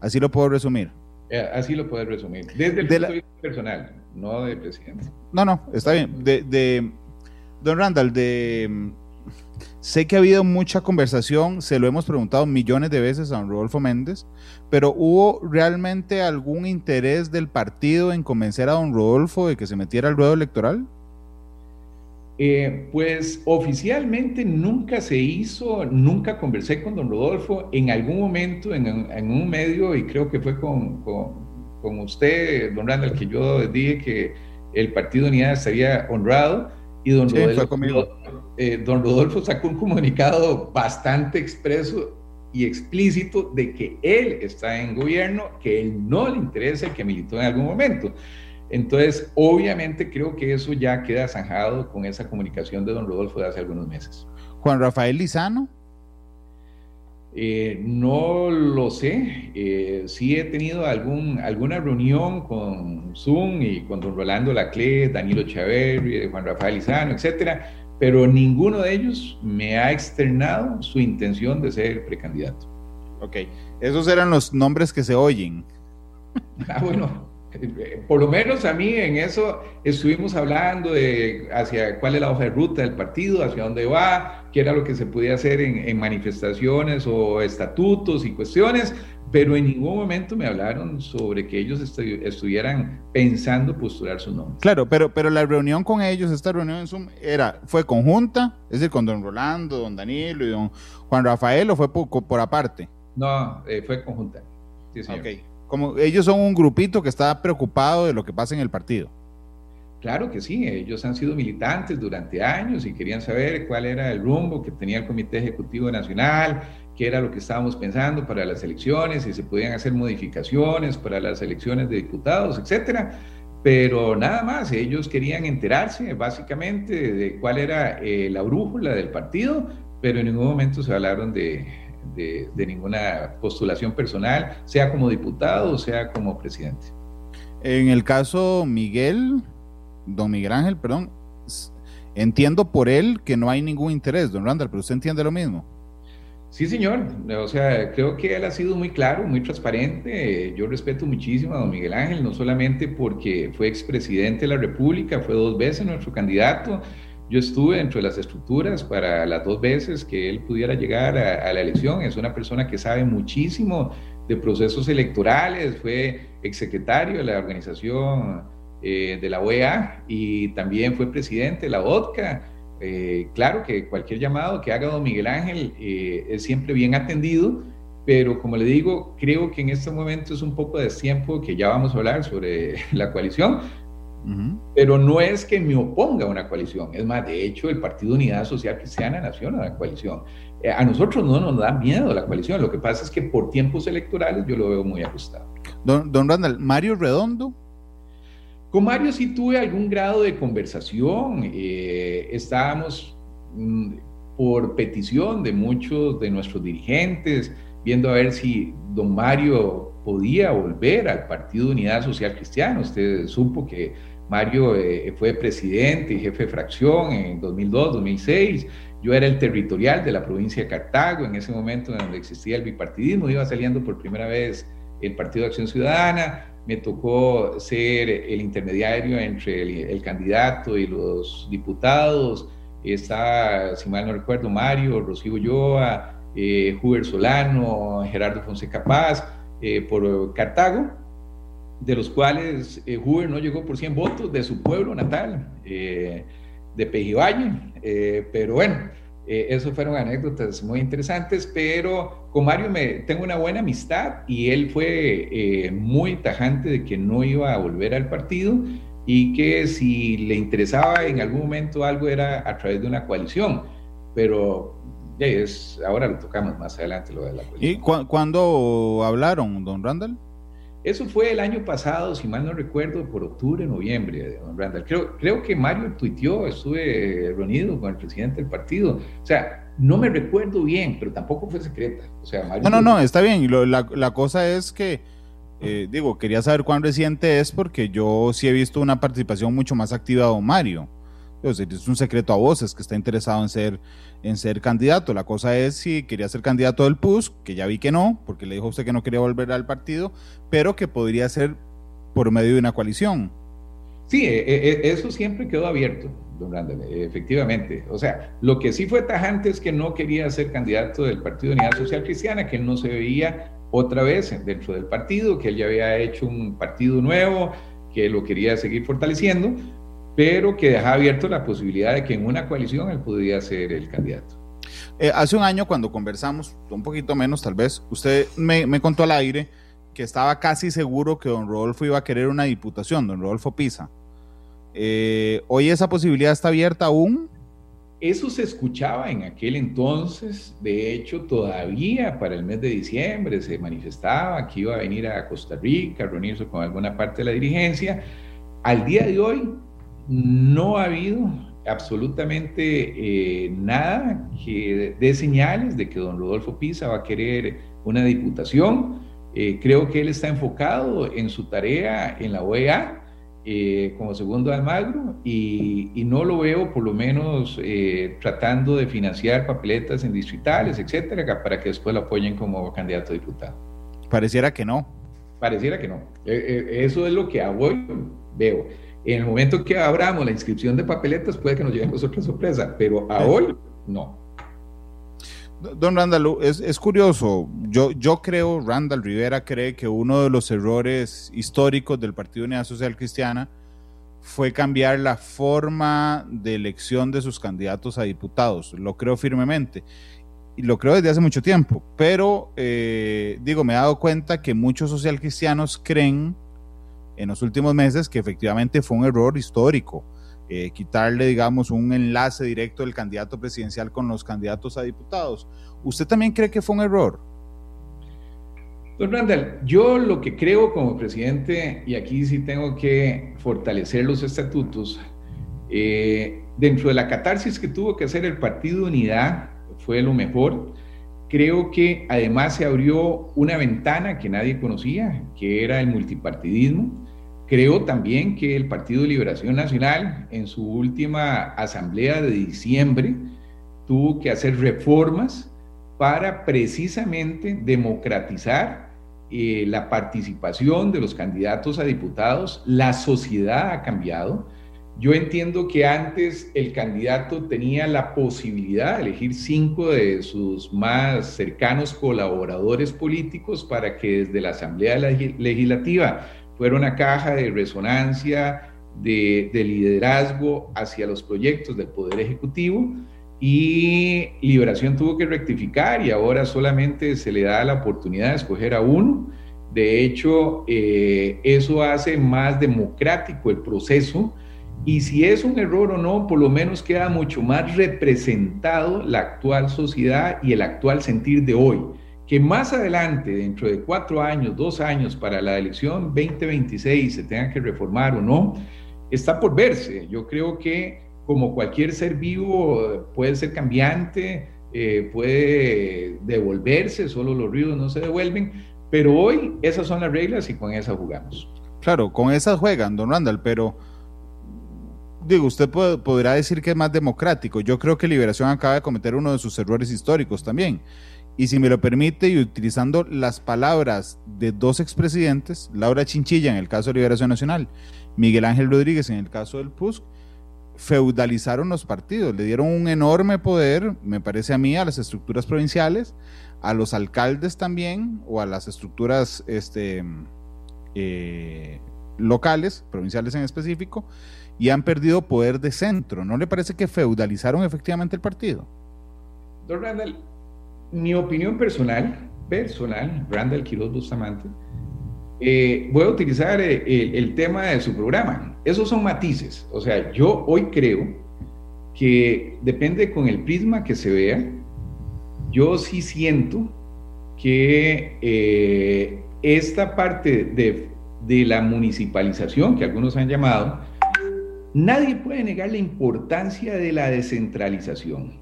Así lo puedo resumir. Eh, así lo puedo resumir. Desde el punto de vista personal, no de presidente. No, no, está bien. De, de don Randall, de sé que ha habido mucha conversación, se lo hemos preguntado millones de veces a don Rodolfo Méndez, pero ¿hubo realmente algún interés del partido en convencer a don Rodolfo de que se metiera al ruedo electoral? Eh, pues oficialmente nunca se hizo, nunca conversé con don Rodolfo. En algún momento, en, un medio, y creo que fue con, con, usted, don Randall, que yo dije que el Partido Unidad estaría honrado. Y don, Rodolfo, eh, don Rodolfo sacó un comunicado bastante expreso y explícito de que él está en gobierno, que él no le interesa que militó en algún momento. Entonces, obviamente creo que eso ya queda zanjado con esa comunicación de don Rodolfo de hace algunos meses. Juan Rafael Lizano. Eh, no lo sé. Eh, sí he tenido algún, alguna reunión con Zoom y con don Rolando Lacle, Danilo Chaverri, Juan Rafael Lizano, etcétera, pero ninguno de ellos me ha externado su intención de ser precandidato. Ok, esos eran los nombres que se oyen. Ah, bueno, por lo menos a mí en eso estuvimos hablando de hacia cuál es la hoja de ruta del partido, hacia dónde va, qué era lo que se podía hacer en, manifestaciones o estatutos y cuestiones, pero en ningún momento me hablaron sobre que ellos estuvieran pensando postular su nombre. Claro, pero, pero la reunión con ellos, esta reunión en Zoom, era, ¿fue conjunta? Es decir, con don Rolando, don Danilo y don Juan Rafael o fue por, aparte? No, eh, fue conjunta. Sí, señor. Como ellos son un grupito que está preocupado de lo que pasa en el partido. Claro que sí, ellos han sido militantes durante años y querían saber cuál era el rumbo que tenía el Comité Ejecutivo Nacional, qué era lo que estábamos pensando para las elecciones, si se podían hacer modificaciones para las elecciones de diputados, etcétera. Pero nada más, ellos querían enterarse básicamente de cuál era eh, la brújula del partido, pero en ningún momento se hablaron de, de, ninguna postulación personal, sea como diputado o sea como presidente. En el caso Miguel, don Miguel Ángel, perdón, entiendo por él que no hay ningún interés, don Randall, pero usted entiende lo mismo. Sí, señor. O sea, creo que él ha sido muy claro, muy transparente. Yo respeto muchísimo a don Miguel Ángel, no solamente porque fue expresidente de la República, fue dos veces nuestro candidato, yo estuve dentro de las estructuras para las dos veces que él pudiera llegar a, la elección. Es una persona que sabe muchísimo de procesos electorales, fue exsecretario de la organización eh, de la OEA y también fue presidente de la ODCA. Eh, claro que cualquier llamado que haga don Miguel Ángel eh, es siempre bien atendido, pero como le digo, creo que en este momento es un poco de tiempo que ya vamos a hablar sobre la coalición, pero no es que me oponga a una coalición, es más, de hecho, el Partido Unidad Social Cristiana nació en una coalición. Eh, a nosotros no nos da miedo la coalición, lo que pasa es que por tiempos electorales yo lo veo muy ajustado. Don, don Randall, Mario Redondo. Con Mario sí tuve algún grado de conversación, eh, estábamos mm, por petición de muchos de nuestros dirigentes, viendo a ver si don Mario podía volver al Partido Unidad Social Cristiana. Usted supo que Mario eh, fue presidente y jefe de fracción en 2002, 2006. Yo era el territorial de la provincia de Cartago en ese momento en donde existía el bipartidismo. Iba saliendo por primera vez el Partido de Acción Ciudadana. Me tocó ser el intermediario entre el, candidato y los diputados. Está, si mal no recuerdo, Mario, Rocío Ulloa, eh, Huber Solano, Gerardo Fonseca Paz, eh, por Cartago de los cuales eh, Huber no llegó por 100 votos de su pueblo natal, eh, de Pejivalle, eh, pero bueno, eso fueron anécdotas muy interesantes, pero con Mario me, tengo una buena amistad y él fue muy tajante de que no iba a volver al partido y que si le interesaba en algún momento algo era a través de una coalición, pero es, ahora lo tocamos más adelante lo de la coalición. ¿Y cuándo hablaron, don Randall? Eso fue el año pasado, si mal no recuerdo, por octubre, noviembre, don Randall. Creo, creo que Mario tuiteó, estuve reunido con el presidente del partido. O sea, no me recuerdo bien, pero tampoco fue secreta. O sea, no, no, no, está bien. la, la, cosa es que, eh, digo, quería saber cuán reciente es porque yo sí he visto una participación mucho más activa de don Mario es un secreto a voces que está interesado en ser, en ser candidato. La cosa es si quería ser candidato del PUS, que ya vi que no, porque le dijo usted que no quería volver al partido, pero que podría ser por medio de una coalición. Sí, e, e, e, eso siempre quedó abierto, don Randall, efectivamente. O sea, lo que sí fue tajante es que no quería ser candidato del Partido de Unidad Social Cristiana, que no se veía otra vez dentro del partido, que él ya había hecho un partido nuevo, que lo quería seguir fortaleciendo, pero que deja abierto la posibilidad de que en una coalición él pudiera ser el candidato. Eh, hace un año cuando conversamos, un poquito menos tal vez, usted me, contó al aire que estaba casi seguro que don Rodolfo iba a querer una diputación, don Rodolfo Pisa. Eh, ¿Hoy esa posibilidad está abierta aún? Eso se escuchaba en aquel entonces, de hecho todavía para el mes de diciembre se manifestaba que iba a venir a Costa Rica a reunirse con alguna parte de la dirigencia. Al día de hoy no ha habido absolutamente eh, nada que dé señales de que don Rodolfo Pisa va a querer una diputación. Eh, creo que él está enfocado en su tarea en la OEA eh, como segundo Almagro y, y, no lo veo por lo menos tratando de financiar papeletas en distritales, etcétera, para que después lo apoyen como candidato a diputado. Pareciera que no. Pareciera que no. eso es lo que a hoy veo. En el momento que abramos la inscripción de papeletas puede que nos llevemos otra sorpresa, pero a hoy no. Don Randall, es, es, curioso, yo, yo creo, Randall Rivera cree que uno de los errores históricos del Partido Unidad Social Cristiana fue cambiar la forma de elección de sus candidatos a diputados, lo creo firmemente, y lo creo desde hace mucho tiempo, pero eh, digo, me he dado cuenta que muchos social cristianos creen en los últimos meses que efectivamente fue un error histórico. Eh, quitarle, digamos, un enlace directo del candidato presidencial con los candidatos a diputados. ¿Usted también cree que fue un error? Don Randall, yo lo que creo como presidente, y aquí sí tengo que fortalecer los estatutos, eh, dentro de la catarsis que tuvo que hacer el Partido Unidad, fue lo mejor. Creo que además se abrió una ventana que nadie conocía, que era el multipartidismo. Creo también que el Partido de Liberación Nacional, en su última asamblea de diciembre, tuvo que hacer reformas para precisamente democratizar eh, la participación de los candidatos a diputados. La sociedad ha cambiado. Yo entiendo que antes el candidato tenía la posibilidad de elegir cinco de sus más cercanos colaboradores políticos para que desde la Asamblea Legislativa fuera una caja de resonancia, de, liderazgo hacia los proyectos del Poder Ejecutivo y Liberación tuvo que rectificar y ahora solamente se le da la oportunidad de escoger a uno. De hecho, eh, eso hace más democrático el proceso y si es un error o no, por lo menos queda mucho más representado la actual sociedad y el actual sentir de hoy que más adelante, dentro de cuatro años, dos años para la elección 2026, se tenga que reformar o no, está por verse. Yo creo que como cualquier ser vivo puede ser cambiante, eh, puede devolverse, solo los ríos no se devuelven, pero hoy esas son las reglas y con esas jugamos. Claro, con esas juegan, don Randall, pero digo, usted podrá decir que es más democrático. Yo creo que Liberación acaba de cometer uno de sus errores históricos también. Y si me lo permite, y utilizando las palabras de dos expresidentes, Laura Chinchilla en el caso de Liberación Nacional, Miguel Ángel Rodríguez en el caso del PUSC, feudalizaron los partidos, le dieron un enorme poder, me parece a mí, a las estructuras provinciales, a los alcaldes también, o a las estructuras este, eh, locales, provinciales en específico, y han perdido poder de centro. ¿No le parece que feudalizaron efectivamente el partido? Don Randall, mi opinión personal, personal, Randall Quiroz Bustamante, eh, voy a utilizar eh, el, tema de su programa. Esos son matices. O sea, yo hoy creo que depende con el prisma que se vea. Yo sí siento que eh, esta parte de, de la municipalización, que algunos han llamado, nadie puede negar la importancia de la descentralización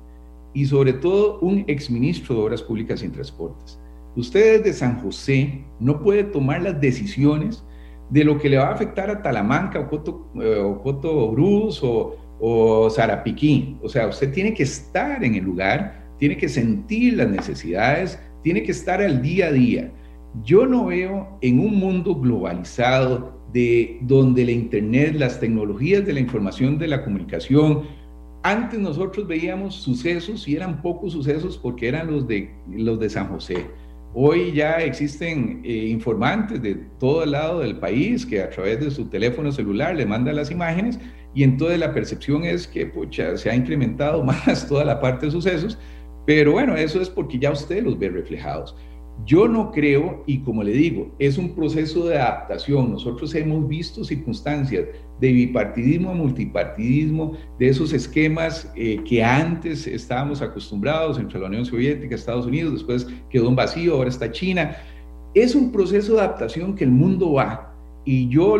y sobre todo un exministro de Obras Públicas y Transportes. Usted desde San José no puede tomar las decisiones de lo que le va a afectar a Talamanca o Coto, eh, o Coto Bruz o, o Zarapiquí. O sea, usted tiene que estar en el lugar, tiene que sentir las necesidades, tiene que estar al día a día. Yo no veo en un mundo globalizado de donde la Internet, las tecnologías de la información, de la comunicación, antes nosotros veíamos sucesos y eran pocos sucesos porque eran los de, los de San José. Hoy ya existen eh, informantes de todo el lado del país que a través de su teléfono celular le mandan las imágenes y entonces la percepción es que pucha, se ha incrementado más toda la parte de sucesos, pero bueno, eso es porque ya usted los ve reflejados. Yo no creo, y como le digo, es un proceso de adaptación. Nosotros hemos visto circunstancias de bipartidismo a multipartidismo, de esos esquemas eh, que antes estábamos acostumbrados entre la Unión Soviética, Estados Unidos, después quedó un vacío, ahora está China. Es un proceso de adaptación que el mundo va. Y yo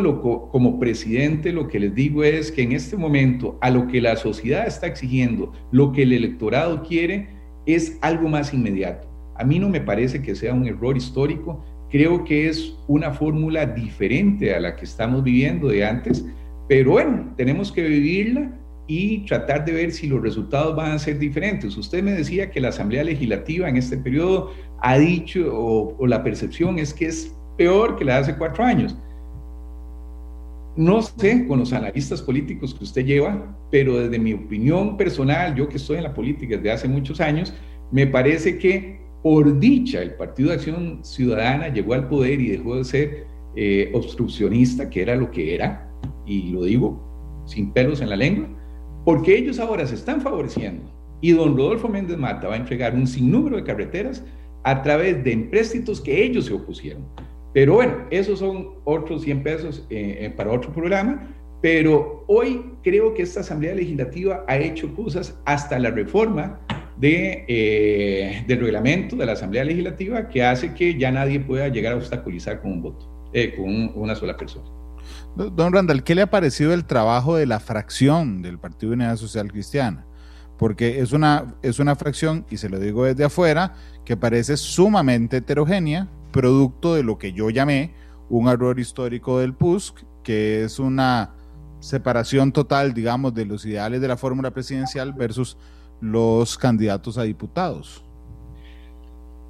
como presidente lo que les digo es que en este momento a lo que la sociedad está exigiendo, lo que el electorado quiere, es algo más inmediato a mí no me parece que sea un error histórico, creo que es una fórmula diferente a la que estamos viviendo de antes, pero bueno, tenemos que vivirla y tratar de ver si los resultados van a ser diferentes. Usted me decía que la Asamblea Legislativa en este periodo ha dicho, o, la percepción es que es peor que la de hace cuatro años. No sé con los analistas políticos que usted lleva, pero desde mi opinión personal, yo que estoy en la política desde hace muchos años, me parece que por dicha, el Partido de Acción Ciudadana llegó al poder y dejó de ser eh, obstruccionista, que era lo que era, y lo digo sin pelos en la lengua, porque ellos ahora se están favoreciendo. Y don Rodolfo Méndez Mata va a entregar un sinnúmero de carreteras a través de empréstitos que ellos se opusieron. Pero bueno, esos son otros 100 pesos eh, eh, para otro programa. Pero hoy creo que esta Asamblea Legislativa ha hecho cosas hasta la reforma eh, del reglamento de la Asamblea Legislativa que hace que ya nadie pueda llegar a obstaculizar con un voto, eh, con una sola persona. Don Randall, ¿qué le ha parecido el trabajo de la fracción del Partido de Unidad Social Cristiana? Porque es una, es una fracción, y se lo digo desde afuera, que parece sumamente heterogénea, producto de lo que yo llamé un error histórico del PUSC, que es una separación total, digamos, de los ideales de la fórmula presidencial versus los candidatos a diputados?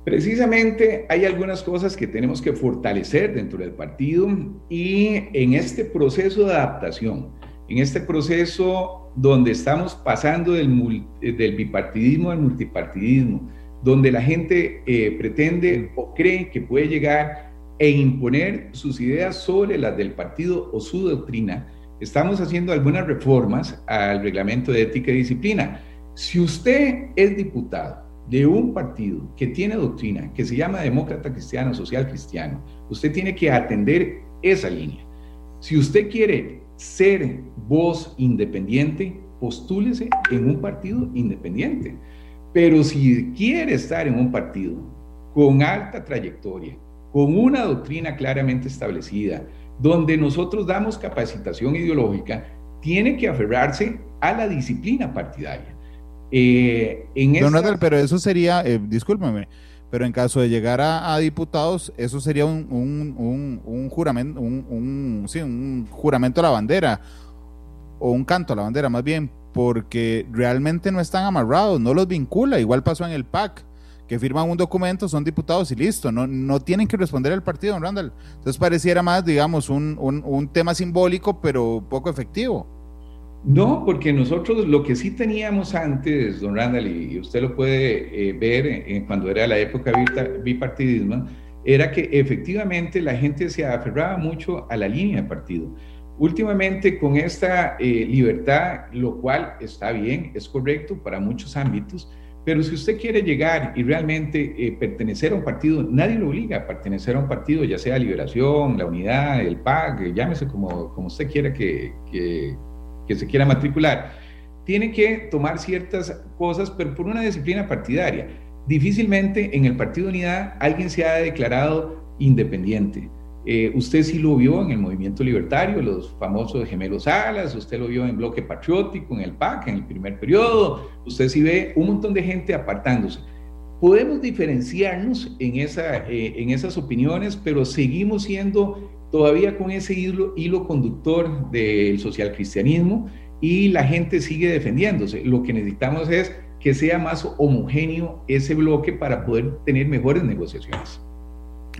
Precisamente hay algunas cosas que tenemos que fortalecer dentro del partido y en este proceso de adaptación, en este proceso donde estamos pasando del, del bipartidismo al multipartidismo, donde la gente eh, pretende o cree que puede llegar e imponer sus ideas sobre las del partido o su doctrina, estamos haciendo algunas reformas al reglamento de ética y disciplina si usted es diputado de un partido que tiene doctrina, que se llama Demócrata Cristiano, Social Cristiano, usted tiene que atender esa línea. Si usted quiere ser voz independiente, postúlese en un partido independiente. Pero si quiere estar en un partido con alta trayectoria, con una doctrina claramente establecida, donde nosotros damos capacitación ideológica, tiene que aferrarse a la disciplina partidaria. Eh, en Don pero eso sería, eh, discúlpeme, pero en caso de llegar a, diputados, eso sería un, un, un, juramento, un, sí, un juramento a la bandera, o un canto a la bandera más bien, porque realmente no están amarrados, no los vincula, igual pasó en el PAC que firman un documento, son diputados y listo, no, no tienen que responder al partido, don Randall. Entonces pareciera más, digamos, un, un, tema simbólico, pero poco efectivo. No, porque nosotros lo que sí teníamos antes, don Randall, y usted lo puede eh, ver en, cuando era la época bipartidismo, era que efectivamente la gente se aferraba mucho a la línea de partido. Últimamente con esta eh, libertad, lo cual está bien, es correcto para muchos ámbitos, pero si usted quiere llegar y realmente eh, pertenecer a un partido, nadie lo obliga a pertenecer a un partido, ya sea Liberación, la Unidad, el PAC, llámese como, como usted quiera que, que, que se quiera matricular. Tiene que tomar ciertas cosas, pero por una disciplina partidaria. Difícilmente en el Partido Unidad alguien se ha declarado independiente. Eh, usted sí lo vio en el movimiento libertario, los famosos gemelos alas, usted lo vio en bloque patriótico, en el PAC, en el primer periodo, usted sí ve un montón de gente apartándose. Podemos diferenciarnos en, esa, eh, en esas opiniones, pero seguimos siendo todavía con ese hilo, hilo conductor del socialcristianismo y la gente sigue defendiéndose. Lo que necesitamos es que sea más homogéneo ese bloque para poder tener mejores negociaciones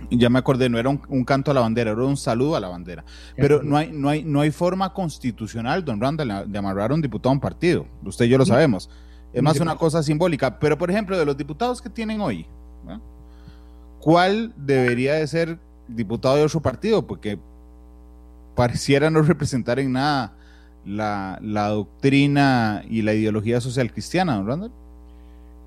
ya me acordé, no era un, canto a la bandera, era un saludo a la bandera. Pero no hay, no hay, no hay forma constitucional, don Randall, de amarrar a un diputado a un partido. Usted y yo lo sabemos. Es más una cosa simbólica. Pero, por ejemplo, de los diputados que tienen hoy, ¿cuál debería de ser diputado de otro partido? Porque pareciera no representar en nada la, la doctrina y la ideología social cristiana, don Randall.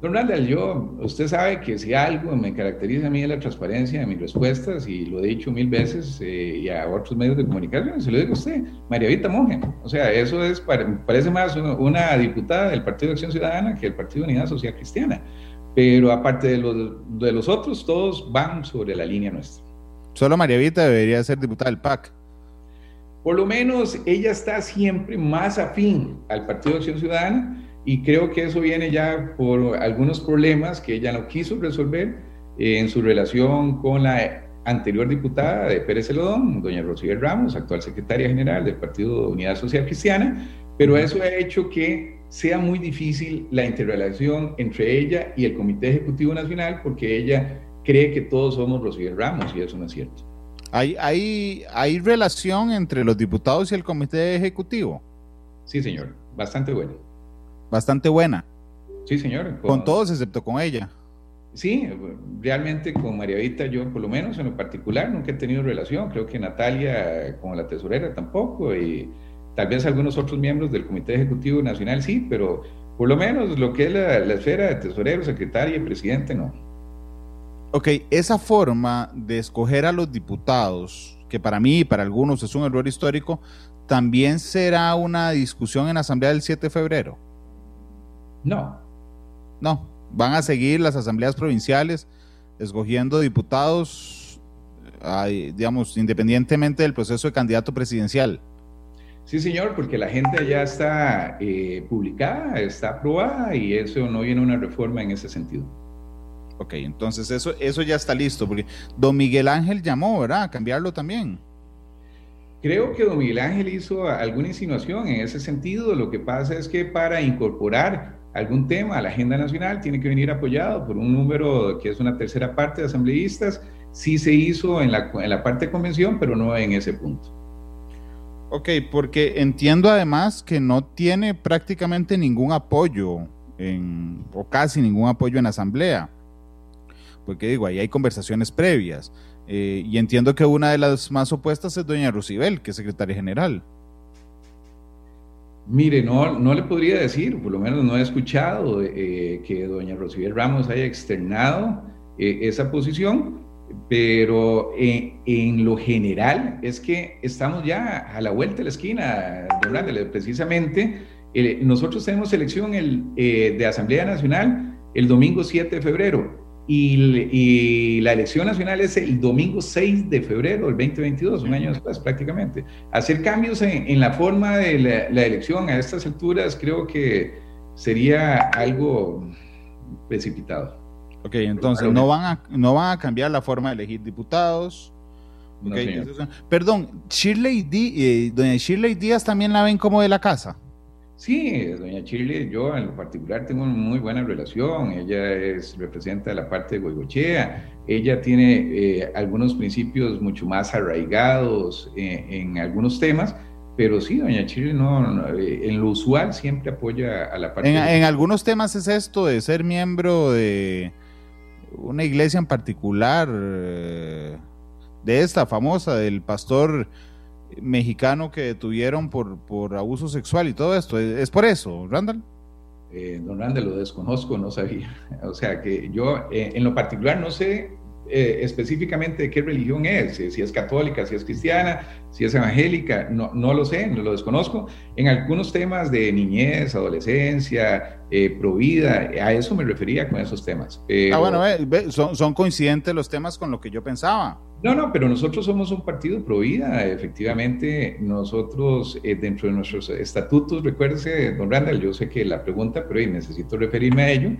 Don Randall, yo, usted sabe que si algo me caracteriza a mí es la transparencia de mis respuestas, y lo he dicho mil veces eh, y a otros medios de comunicación, se lo digo a usted, María Vita Monge. O sea, eso es, parece más una, diputada del Partido de Acción Ciudadana que el Partido de Unidad Social Cristiana. Pero aparte de los, de los otros, todos van sobre la línea nuestra. Solo María Vita debería ser diputada del PAC. Por lo menos ella está siempre más afín al Partido de Acción Ciudadana y creo que eso viene ya por algunos problemas que ella no quiso resolver eh, en su relación con la anterior diputada de Pérez Celodón, doña Rocío Ramos, actual secretaria general del Partido de Unidad Social Cristiana, pero eso ha hecho que sea muy difícil la interrelación entre ella y el Comité Ejecutivo Nacional porque ella cree que todos somos Rocío Ramos y eso no es cierto. ¿Hay, hay, ¿Hay relación entre los diputados y el Comité Ejecutivo? Sí, señor, bastante bueno bastante buena. Sí, señor. Con, todos excepto con ella. Sí, realmente con María Vita yo por lo menos en lo particular nunca he tenido relación, creo que Natalia con la tesorera tampoco y tal vez algunos otros miembros del Comité Ejecutivo Nacional sí, pero por lo menos lo que es la, esfera de tesorero, secretaria y presidente no. Ok, esa forma de escoger a los diputados, que para mí y para algunos es un error histórico, también será una discusión en la Asamblea del 7 de febrero. No. No, van a seguir las asambleas provinciales escogiendo diputados, digamos, independientemente del proceso de candidato presidencial. Sí, señor, porque la gente ya está eh, publicada, está aprobada y eso no viene una reforma en ese sentido. Ok, entonces eso, eso ya está listo, porque don Miguel Ángel llamó, ¿verdad? A cambiarlo también. Creo que don Miguel Ángel hizo alguna insinuación en ese sentido. Lo que pasa es que para incorporar algún tema a la agenda nacional, tiene que venir apoyado por un número que es una tercera parte de asambleístas. Sí se hizo en la, en la parte de convención, pero no en ese punto. Ok, porque entiendo además que no tiene prácticamente ningún apoyo en, o casi ningún apoyo en asamblea. Porque digo, ahí hay conversaciones previas. Eh, y entiendo que una de las más opuestas es doña Rusibel, que es secretaria general. Mire, no, no le podría decir, por lo menos no he escuchado eh, que doña Rocibel Ramos haya externado eh, esa posición, pero eh, en lo general es que estamos ya a la vuelta de la esquina, precisamente nosotros tenemos elección el, de Asamblea Nacional el domingo 7 de febrero y, la elección nacional es el domingo 6 de febrero del 2022, un año después prácticamente. Hacer cambios en, la forma de la, elección a estas alturas creo que sería algo precipitado. Ok, entonces no van, a, no van a cambiar la forma de elegir diputados. perdón, Shirley eh, doña Shirley Díaz también la ven como de la casa. Sí, doña Shirley, yo en lo particular tengo una muy buena relación. Ella es representa la parte de Goigochea. Ella tiene eh, algunos principios mucho más arraigados eh, en algunos temas pero sí, doña Chile no, eh, en lo usual siempre apoya a la parte. En, algunos temas es esto de ser miembro de una iglesia en particular, de esta famosa, del pastor mexicano que detuvieron por, por abuso sexual y todo esto. ¿Es, por eso, Randall? Eh, don Randall, lo desconozco, no sabía. O sea que yo en lo particular no sé eh, específicamente de qué religión es, si es católica, si es cristiana, si es evangélica, no, no lo sé, no lo desconozco. En algunos temas de niñez, adolescencia, eh, provida, a eso me refería con esos temas. ah, bueno, son, son coincidentes los temas con lo que yo pensaba. No, no, pero nosotros somos un partido pro vida, efectivamente, nosotros eh, dentro de nuestros estatutos, recuérdese, don Randall, yo sé que la pregunta, pero necesito referirme a ello,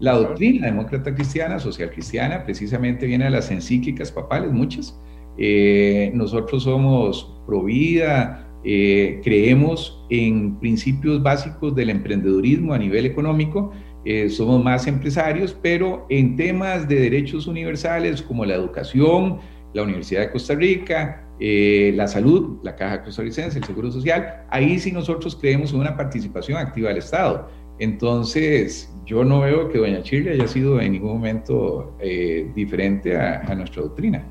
la doctrina demócrata cristiana, social cristiana, precisamente viene de las encíclicas papales, muchas. Eh, nosotros somos pro vida, eh, creemos en principios básicos del emprendedurismo a nivel económico, eh, somos más empresarios, pero en temas de derechos universales como la educación, la Universidad de Costa Rica, la salud, la Caja Costarricense, el Seguro Social, ahí sí nosotros creemos en una participación activa del Estado. Entonces, yo no veo que doña Chile haya sido en ningún momento eh, diferente a, nuestra doctrina.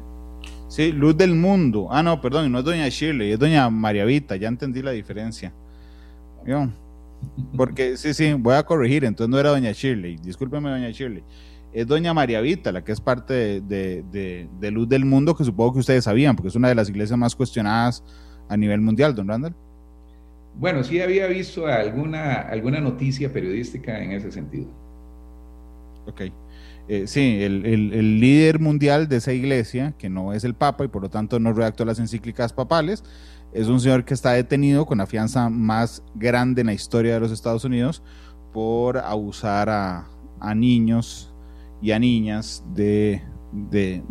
Sí, luz del mundo. Ah, no, perdón, no es doña Shirley, es doña María Vita, ya entendí la diferencia. Porque, sí, sí, voy a corregir, entonces no era doña Shirley, discúlpeme doña Shirley. Es doña María Vita, la que es parte de, de Luz del Mundo, que supongo que ustedes sabían, porque es una de las iglesias más cuestionadas a nivel mundial, don Randall. Bueno, sí había visto alguna, alguna noticia periodística en ese sentido. Ok. Eh, sí, el, líder mundial de esa iglesia, que no es el Papa y por lo tanto no redactó las encíclicas papales, es un señor que está detenido con la fianza más grande en la historia de los Estados Unidos por abusar a, niños y a niñas de,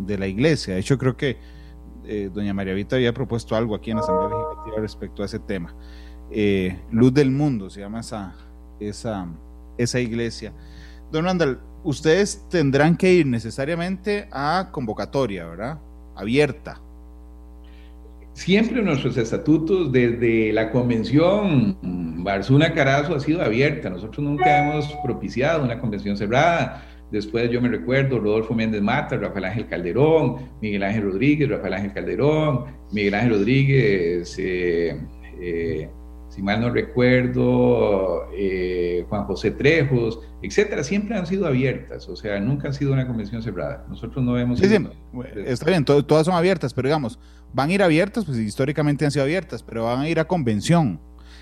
la iglesia. De hecho, creo que eh, doña María Vita había propuesto algo aquí en la Asamblea Legislativa respecto a ese tema. Eh, Luz del Mundo, se llama esa, esa, esa iglesia. Don Randall, ustedes tendrán que ir necesariamente a convocatoria, ¿verdad? Abierta. Siempre nuestros estatutos, desde la convención Barzuna Carazo, ha sido abierta. Nosotros nunca hemos propiciado una convención cerrada. Después yo me recuerdo Rodolfo Méndez Mata, Rafael Ángel Calderón, Miguel Ángel Rodríguez, Rafael Ángel Calderón, Miguel Ángel Rodríguez, eh, eh, si mal no recuerdo, eh, Juan José Trejos, etcétera, siempre han sido abiertas, o sea, nunca han sido una convención cerrada. Nosotros no vemos. Sí, sí, está bien, todas son abiertas, pero digamos, van a ir abiertas, pues históricamente han sido abiertas, pero van a ir a convención.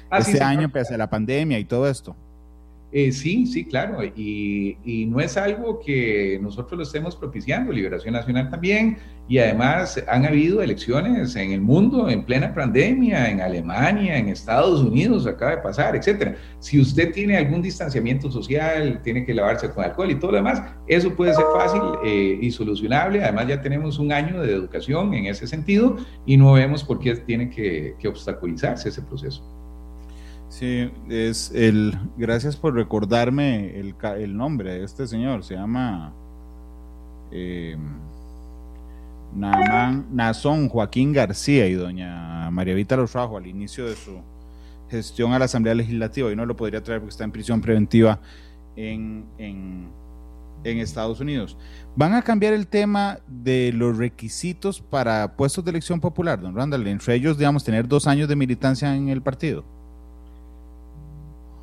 Ah, este año, pese a la pandemia y todo esto. Eh, sí, sí, claro, y, y, no es algo que nosotros lo estemos propiciando, Liberación Nacional también, y además han habido elecciones en el mundo en plena pandemia, en Alemania, en Estados Unidos, acaba de pasar, etcétera. Si usted tiene algún distanciamiento social, tiene que lavarse con alcohol y todo lo demás, eso puede ser fácil eh, y solucionable. Además ya tenemos un año de educación en ese sentido y no vemos por qué tiene que, que obstaculizarse ese proceso. Sí, es el. Gracias por recordarme el, el nombre de este señor. Se llama eh, Nazón Joaquín García y doña María Vita Los Rajo al inicio de su gestión a la Asamblea Legislativa. Y no lo podría traer porque está en prisión preventiva en, en, en Estados Unidos. ¿Van a cambiar el tema de los requisitos para puestos de elección popular, don Randall? Entre ellos, digamos, tener dos años de militancia en el partido.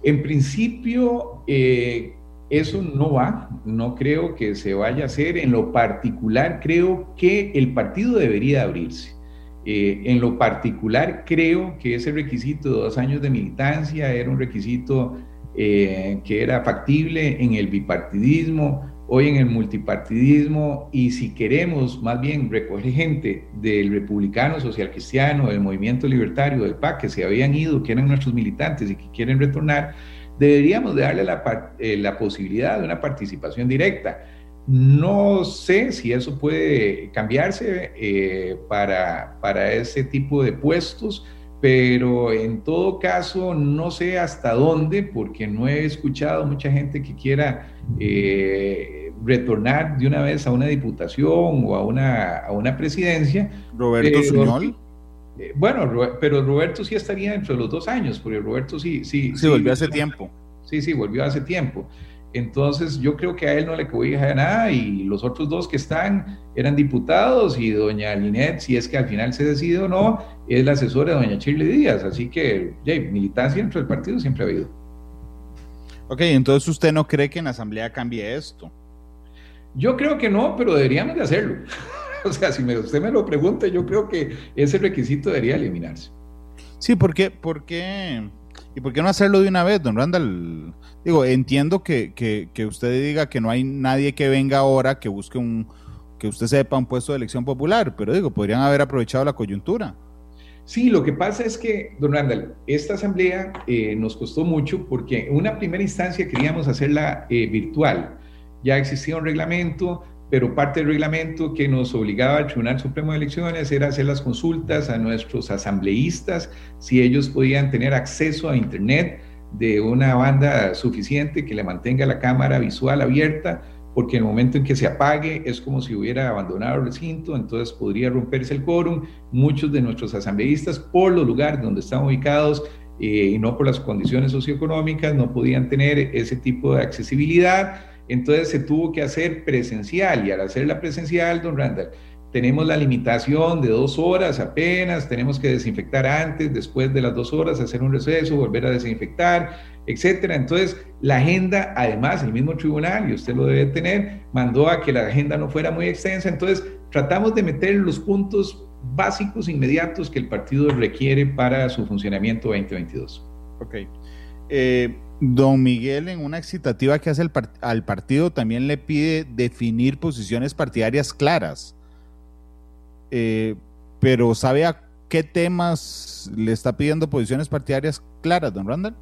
En principio, eh, eso no va, no creo que se vaya a hacer. En lo particular, creo que el partido debería abrirse. Eh, en lo particular, creo que ese requisito de dos años de militancia era un requisito eh, que era factible en el bipartidismo hoy en el multipartidismo y si queremos más bien recoger gente del republicano social cristiano, del movimiento libertario, del PAC, que se habían ido, que eran nuestros militantes y que quieren retornar, deberíamos de darle la, eh, la posibilidad de una participación directa. No sé si eso puede cambiarse eh, para, para ese tipo de puestos, pero en todo caso no sé hasta dónde, porque no he escuchado mucha gente que quiera eh, retornar de una vez a una diputación o a una, a una presidencia. Roberto Suñol. Eh, bueno, pero Roberto sí estaría dentro de los dos años, porque Roberto sí... Sí, sí, volvió hace tiempo. Sí, sí, volvió hace tiempo. Entonces yo creo que a él no le cobija nada y los otros dos que están eran diputados y doña Linet, si es que al final se decide o no, es la asesora de doña Shirley Díaz. Así que militancia dentro del partido siempre ha habido. Ok, entonces usted no cree que en la Asamblea cambie esto. Yo creo que no, pero deberíamos de hacerlo. o sea, si usted me lo pregunta, yo creo que ese requisito debería eliminarse. Sí, ¿por qué? ¿Por qué? ¿Y por qué no hacerlo de una vez, don Randall? Digo, entiendo que, que, usted diga que no hay nadie que venga ahora que busque un, que usted sepa un puesto de elección popular, pero digo, podrían haber aprovechado la coyuntura. Sí, lo que pasa es que, don Randall, esta asamblea eh, nos costó mucho porque en una primera instancia queríamos hacerla eh, virtual. Ya existía un reglamento, pero parte del reglamento que nos obligaba al Tribunal Supremo de Elecciones era hacer las consultas a nuestros asambleístas, si ellos podían tener acceso a Internet de una banda suficiente que le mantenga la cámara visual abierta, porque el momento en que se apague es como si hubiera abandonado el recinto, entonces podría romperse el quórum. Muchos de nuestros asambleístas, por los lugares donde están ubicados eh, y no por las condiciones socioeconómicas, no podían tener ese tipo de accesibilidad. Entonces se tuvo que hacer presencial y al hacer la presencial, don Randall, tenemos la limitación de dos horas apenas, tenemos que desinfectar antes, después de las dos horas, hacer un receso, volver a desinfectar, etcétera. Entonces, la agenda, además, el mismo tribunal, y usted lo debe tener, mandó a que la agenda no fuera muy extensa. Entonces, tratamos de meter los puntos básicos, inmediatos que el partido requiere para su funcionamiento 2022. Ok. Eh, don Miguel, en una excitativa que hace al partido, también le pide definir posiciones partidarias claras eh, pero ¿sabe a qué temas le está pidiendo posiciones partidarias claras, don Randall?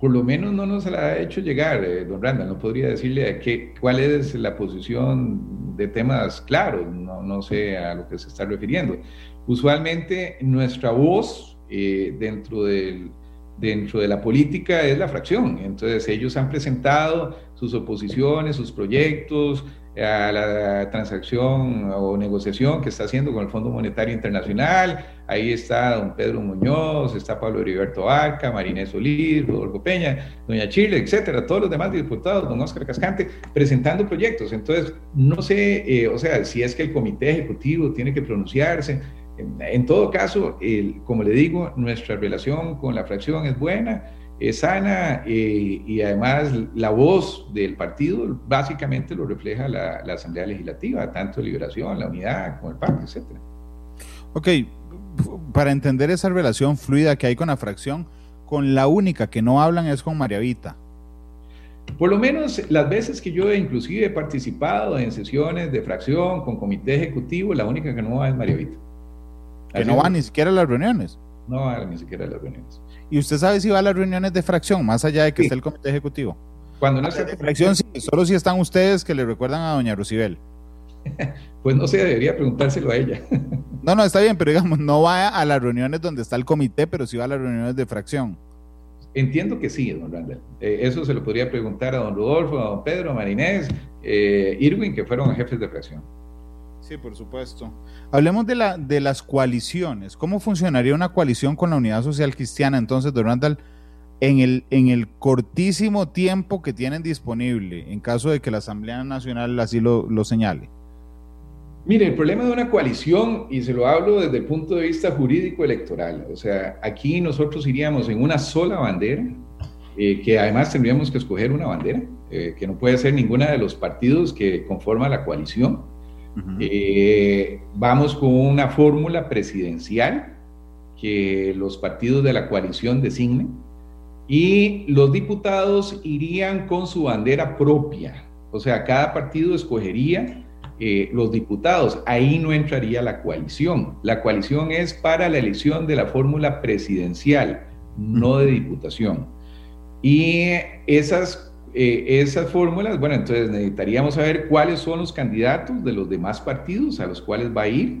Por lo menos no nos la ha hecho llegar, eh, don Randall. No podría decirle a qué, cuál es la posición de temas claros, no, no sé a lo que se está refiriendo. Usualmente nuestra voz eh, dentro del dentro de la política es la fracción. Entonces ellos han presentado sus oposiciones, sus proyectos, a la transacción o negociación que está haciendo con el Fondo Monetario Internacional. Ahí está don Pedro Muñoz, está Pablo Heriberto Arca, Marinés Solís, Rodolfo Peña, doña Chile, etcétera, todos los demás diputados, don Oscar Cascante, presentando proyectos. Entonces, no sé, eh, o sea, si es que el comité ejecutivo tiene que pronunciarse. En, todo caso, el, como le digo, nuestra relación con la fracción es buena sana eh, y además la voz del partido básicamente lo refleja la, Asamblea Legislativa, tanto Liberación, la Unidad, como el PAC, etc. Ok, para entender esa relación fluida que hay con la fracción, con la única que no hablan es con María Vita. Por lo menos las veces que yo inclusive he participado en sesiones de fracción con comité ejecutivo, la única que no va es María Vita. Que no va ni siquiera a las reuniones. No va ni siquiera a las reuniones. ¿Y usted sabe si va a las reuniones de fracción, más allá de que esté el comité ejecutivo? Cuando no está de fracción, sí, solo si están ustedes que le recuerdan a doña Rusibel. Pues no sé, debería preguntárselo a ella. No, no, está bien, pero digamos, no va a las reuniones donde está el comité, pero sí va a las reuniones de fracción. Entiendo que sí, don Randall. Eh, eso se lo podría preguntar a don Rodolfo, a don Pedro, a Marinés, eh, Irwin, que fueron jefes de fracción. Sí, por supuesto. Hablemos de, la, de las coaliciones. ¿Cómo funcionaría una coalición con la Unidad Social Cristiana entonces, don Randall, en el, en el cortísimo tiempo que tienen disponible, en caso de que la Asamblea Nacional así lo, lo señale? Mire, el problema de una coalición, y se lo hablo desde el punto de vista jurídico electoral, o sea, aquí nosotros iríamos en una sola bandera, eh, que además tendríamos que escoger una bandera, eh, que no puede ser ninguna de los partidos que conforman la coalición. Eh, vamos con una fórmula presidencial que los partidos de la coalición designen y los diputados irían con su bandera propia. O sea, cada partido escogería eh, los diputados. Ahí no entraría la coalición. La coalición es para la elección de la fórmula presidencial, no de diputación. Y esas, eh, esas fórmulas, bueno, entonces necesitaríamos saber cuáles son los candidatos de los demás partidos a los cuales va a ir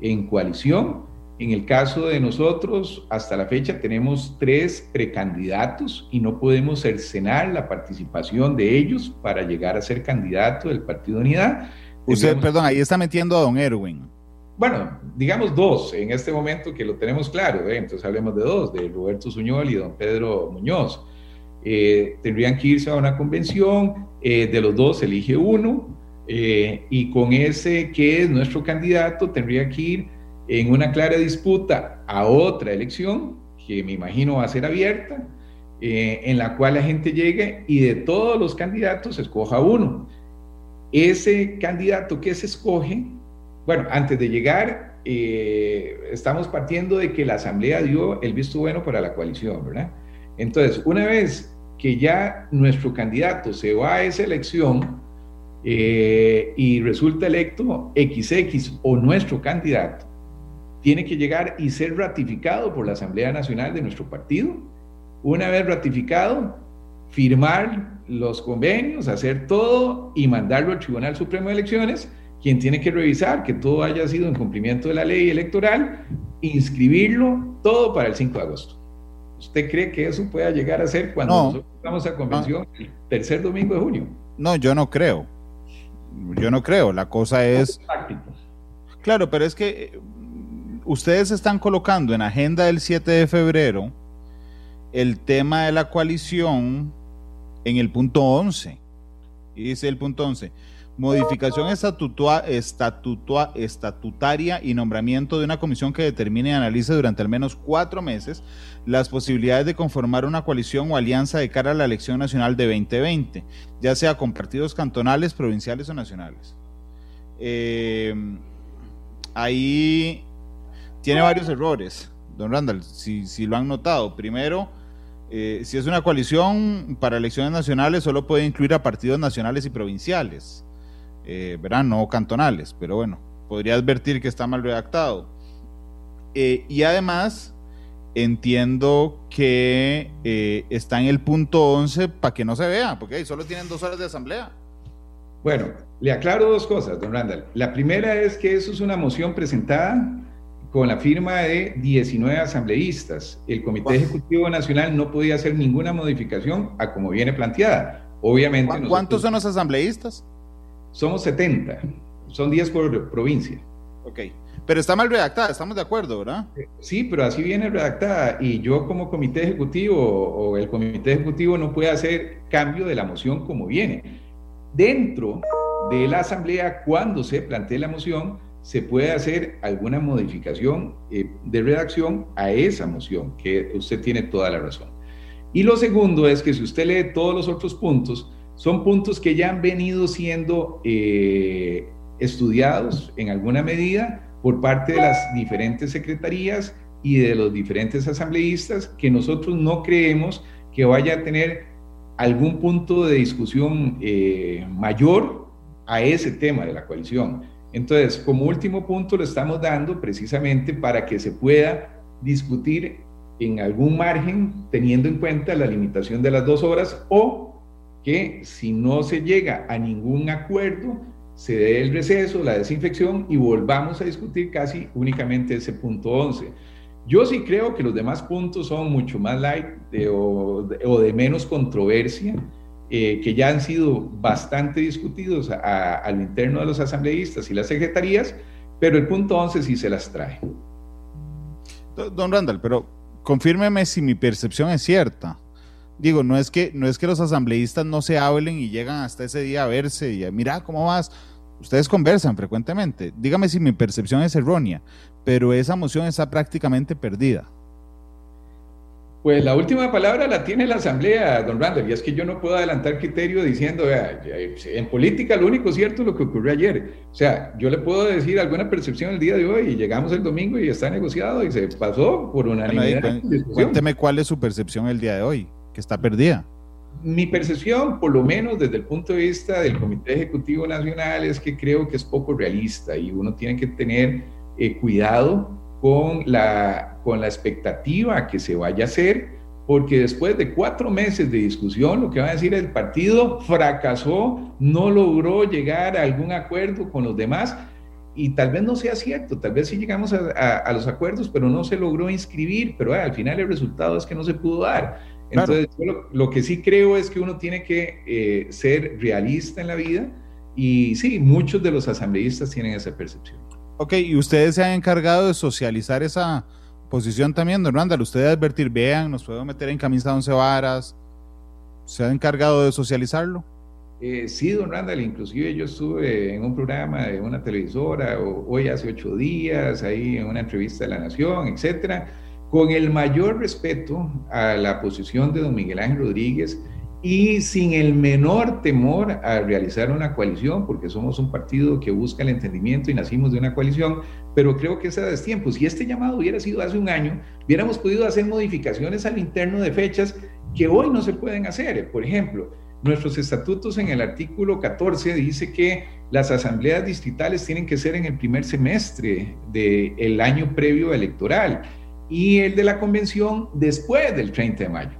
en coalición. En el caso de nosotros, hasta la fecha tenemos tres precandidatos y no podemos cercenar la participación de ellos para llegar a ser candidato del Partido Unidad. Usted, perdón, ahí está metiendo a don Erwin. Bueno, digamos dos en este momento que lo tenemos claro, ¿eh? entonces hablemos de dos, de Roberto Suñol y don Pedro Muñoz. Eh, tendrían que irse a una convención, eh, de los dos elige uno, y con ese que es nuestro candidato tendría que ir en una clara disputa a otra elección, que me imagino va a ser abierta, en la cual la gente llegue y de todos los candidatos escoja uno. Ese candidato que se escoge, bueno, antes de llegar, eh, estamos partiendo de que la Asamblea dio el visto bueno para la coalición, ¿verdad? Entonces, una vez que ya nuestro candidato se va a esa elección eh, y resulta electo XX o nuestro candidato, tiene que llegar y ser ratificado por la Asamblea Nacional de nuestro partido. Una vez ratificado, firmar los convenios, hacer todo y mandarlo al Tribunal Supremo de Elecciones, quien tiene que revisar que todo haya sido en cumplimiento de la ley electoral, inscribirlo todo para el 5 de agosto. ¿Usted cree que eso pueda llegar a ser cuando nosotros vamos a convención el tercer domingo de junio? No, yo no creo. Yo no creo. La cosa es... Claro, pero es que eh, ustedes están colocando en agenda del 7 de febrero el tema de la coalición en el punto 11. Y dice el punto 11, modificación estatutaria y nombramiento de una comisión que determine y analice durante al menos cuatro meses las posibilidades de conformar una coalición o alianza de cara a la elección nacional de 2020, ya sea con partidos cantonales, provinciales o nacionales. Eh, ahí tiene varios errores, don Randall, si, si lo han notado. Primero, eh, si es una coalición para elecciones nacionales, solo puede incluir a partidos nacionales y provinciales, eh, no cantonales, pero bueno, podría advertir que está mal redactado. Eh, y además, entiendo que está en el punto 11 para que no se vea, porque ahí solo tienen dos horas de asamblea. Bueno, le aclaro dos cosas, don Randall. La primera es que eso es una moción presentada con la firma de 19 asambleístas. El Comité Ejecutivo Nacional no podía hacer ninguna modificación a como viene planteada. Obviamente. ¿Cuántos son los asambleístas? Somos 70. Son 10 por provincia. Ok. Pero está mal redactada, estamos de acuerdo, ¿verdad? Sí, pero así viene redactada. Y yo como comité ejecutivo o el comité ejecutivo no puede hacer cambio de la moción como viene. Dentro de la asamblea, cuando se plantee la moción, se puede hacer alguna modificación eh, de redacción a esa moción, que usted tiene toda la razón. Y lo segundo es que si usted lee todos los otros puntos, son puntos que ya han venido siendo eh, estudiados en alguna medida por parte de las diferentes secretarías y de los diferentes asambleístas que nosotros no creemos que vaya a tener algún punto de discusión eh, mayor a ese tema de la coalición. Entonces, como último punto lo estamos dando precisamente para que se pueda discutir en algún margen teniendo en cuenta la limitación de las dos horas o que si no se llega a ningún acuerdo, se dé el receso, la desinfección y volvamos a discutir casi únicamente ese punto 11. Yo sí creo que los demás puntos son mucho más light o, o de menos controversia eh, que ya han sido bastante discutidos a, lo interno de los asambleístas y las secretarías, pero el punto 11 sí se las trae. Don Randall, pero confírmeme si mi percepción es cierta. Digo, no es que no es que los asambleístas no se hablen y llegan hasta ese día a verse y a, mira cómo vas. Ustedes conversan frecuentemente. Dígame si mi percepción es errónea, pero esa moción está prácticamente perdida. Pues la última palabra la tiene la Asamblea, don Randall, y es que yo no puedo adelantar criterio diciendo, en política lo único cierto es lo que ocurrió ayer. O sea, yo le puedo decir alguna percepción el día de hoy y llegamos el domingo y está negociado y se pasó por unanimidad. cuénteme cuál es su percepción el día de hoy, está perdida. Mi percepción, por lo menos desde el punto de vista del Comité Ejecutivo Nacional, es que creo que es poco realista y uno tiene que tener eh, cuidado con la, con la expectativa que se vaya a hacer, porque después de cuatro meses de discusión, lo que va a decir el partido fracasó, no logró llegar a algún acuerdo con los demás y tal vez no sea cierto, tal vez sí llegamos a, los acuerdos, pero no se logró inscribir, pero al final el resultado es que no se pudo dar. Entonces, lo, que sí creo es que uno tiene que eh, ser realista en la vida y sí, muchos de los asambleístas tienen esa percepción. Ok, y ustedes se han encargado de socializar esa posición también, don Randall. Ustedes advertir, vean, nos podemos meter en camisa de once varas. ¿Se ha encargado de socializarlo? Eh, sí, don Randall, inclusive yo estuve en un programa de una televisora hoy hace ocho días, ahí en una entrevista de La Nación, etcétera, con el mayor respeto a la posición de don Miguel Ángel Rodríguez y sin el menor temor a realizar una coalición, porque somos un partido que busca el entendimiento y nacimos de una coalición, pero creo que es a destiempo. Si este llamado hubiera sido hace un año, hubiéramos podido hacer modificaciones al interno de fechas que hoy no se pueden hacer. Por ejemplo, nuestros estatutos en el artículo 14 dice que las asambleas distritales tienen que ser en el primer semestre del año previo electoral y el de la convención después del 30 de mayo.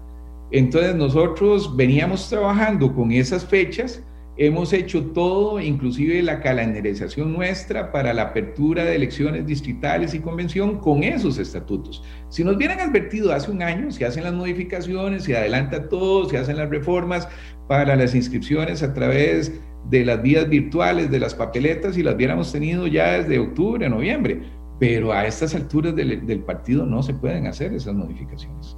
Entonces nosotros veníamos trabajando con esas fechas, hemos hecho todo, inclusive la calendarización nuestra para la apertura de elecciones distritales y convención con esos estatutos. Si nos hubieran advertido hace un año, se hacen las modificaciones, se adelanta todo, se hacen las reformas para las inscripciones a través de las vías virtuales, de las papeletas, y las hubiéramos tenido ya desde octubre, noviembre. Pero a estas alturas del, del partido no se pueden hacer esas modificaciones.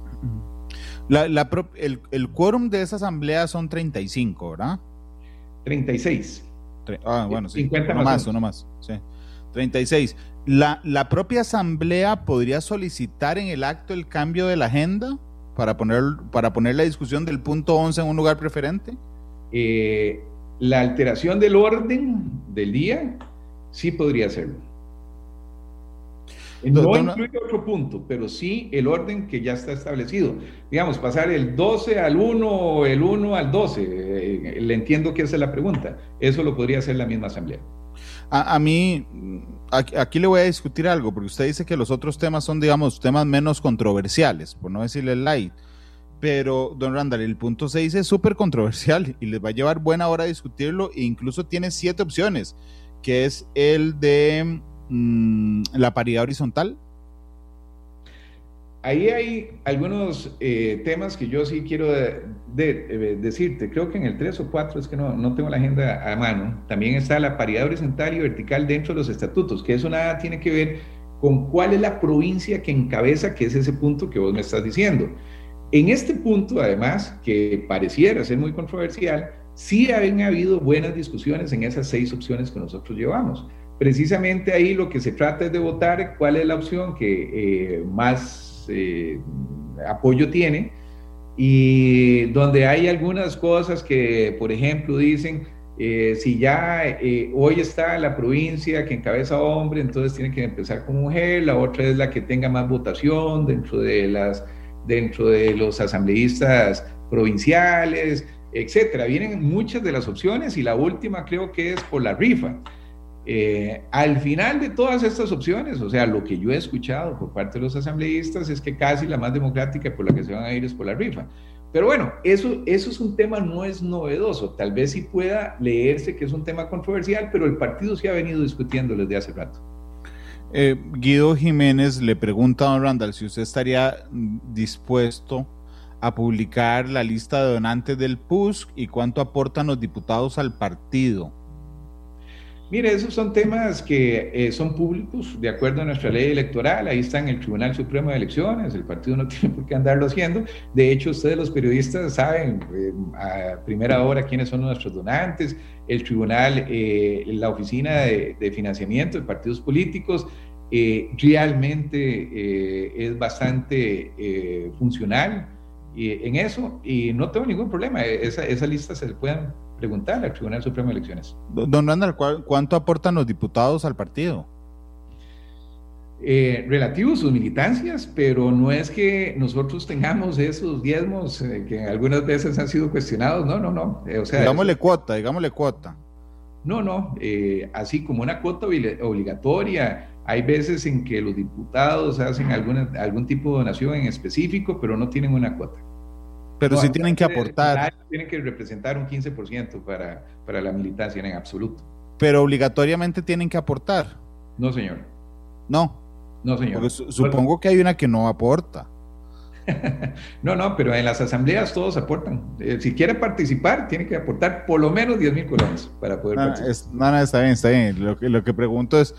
La, la, el, el quórum de esa asamblea son 35, ¿verdad? 36. ah, bueno, sí. 50 uno más, uno más. Sí. 36. La, ¿La propia asamblea podría solicitar en el acto el cambio de la agenda para poner, para poner la discusión del punto 11 en un lugar preferente? Eh, la alteración del orden del día sí podría hacerlo. No incluye otro punto, pero sí el orden que ya está establecido. Digamos, pasar el 12 al 1 o el 1 al 12. Eh, le entiendo que esa es la pregunta. Eso lo podría hacer la misma asamblea. A, mí, aquí, le voy a discutir algo, porque usted dice que los otros temas son, digamos, temas menos controversiales, por no decirle light. Pero, don Randall, el punto 6 es súper controversial y les va a llevar buena hora discutirlo e incluso tiene siete opciones, que es el de Mm, la paridad horizontal? Ahí hay algunos eh, temas que yo sí quiero decirte. Creo que en el 3 o 4 es que no, no, tengo la agenda a mano. También está la paridad horizontal y vertical dentro de los estatutos, que eso nada tiene que ver con cuál es la provincia que encabeza, que es ese punto que vos me estás diciendo. En este punto, además, que pareciera ser muy controversial, sí han habido buenas discusiones en esas seis opciones que nosotros llevamos precisamente ahí lo que se trata es de votar cuál es la opción que eh, más eh, apoyo tiene y donde hay algunas cosas que, por ejemplo, dicen, eh, si ya hoy está la provincia que encabeza hombre, entonces tiene que empezar con mujer, la otra es la que tenga más votación dentro de, las, dentro de los asambleístas provinciales, etcétera. Vienen muchas de las opciones y la última creo que es por la rifa. Eh, al final de todas estas opciones, o sea, lo que yo he escuchado por parte de los asambleístas es que casi la más democrática por la que se van a ir es por la rifa. Pero bueno, eso, eso es un tema, no es novedoso. Tal vez sí pueda leerse que es un tema controversial, pero el partido sí ha venido discutiendo desde hace rato. Eh, Guido Jiménez le pregunta a don Randall si usted estaría dispuesto a publicar la lista de donantes del PUSC y cuánto aportan los diputados al partido. Mire, esos son temas que eh, son públicos de acuerdo a nuestra ley electoral. Ahí está en el Tribunal Supremo de Elecciones. El partido no tiene por qué andarlo haciendo. De hecho, ustedes los periodistas saben eh, a primera hora quiénes son nuestros donantes. El tribunal, eh, la oficina de, financiamiento de partidos políticos, realmente es bastante funcional en eso y no tengo ningún problema. Esa, esa lista se le pueden preguntar al Tribunal Supremo de Elecciones. Don Randall, ¿cuánto aportan los diputados al partido? Eh, relativo sus militancias, pero no es que nosotros tengamos esos diezmos eh, que algunas veces han sido cuestionados, no, no, no. Eh, o sea, digámosle cuota, digámosle cuota. No, no, así como una cuota obligatoria Hay veces en que los diputados hacen alguna, algún tipo de donación en específico, pero no tienen una cuota. Pero sí tienen que aportar. Tienen que representar un 15% para, para la militancia en absoluto. Pero obligatoriamente tienen que aportar. No, señor. No. No, señor. supongo que hay una que no aporta. no, no, pero en las asambleas todos aportan. Eh, si quiere participar, tiene que aportar por lo menos 10 mil colones para poder no, participar. no, no, está bien, está bien. Lo que, lo que pregunto es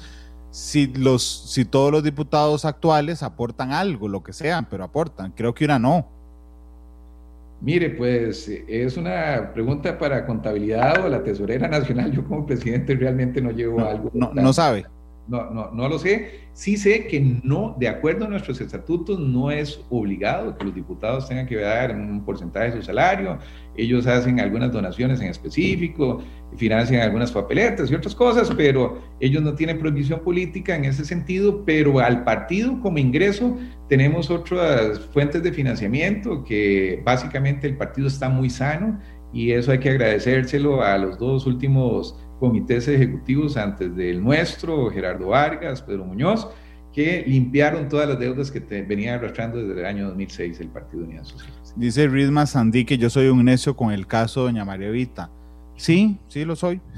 si, los, si todos los diputados actuales aportan algo, lo que sean, pero aportan. Creo que una no. Mire, pues es una pregunta para contabilidad o la tesorera nacional. Yo como presidente realmente no llevo algo. No, no sabe no, no, no lo sé. Sí sé que no, de acuerdo a nuestros estatutos, no es obligado que los diputados tengan que dar un porcentaje de su salario. Ellos hacen algunas donaciones en específico, financian algunas papeletas y otras cosas, pero ellos no tienen prohibición política en ese sentido. Pero al partido como ingreso tenemos otras fuentes de financiamiento que básicamente el partido está muy sano y eso hay que agradecérselo a los dos últimos comités ejecutivos antes del nuestro, Gerardo Vargas, Pedro Muñoz, que limpiaron todas las deudas que te venían arrastrando desde el año 2006 el Partido Unidad Social. Dice Rizma Sandí que yo soy un necio con el caso de Doña María Vita. Sí, sí lo soy.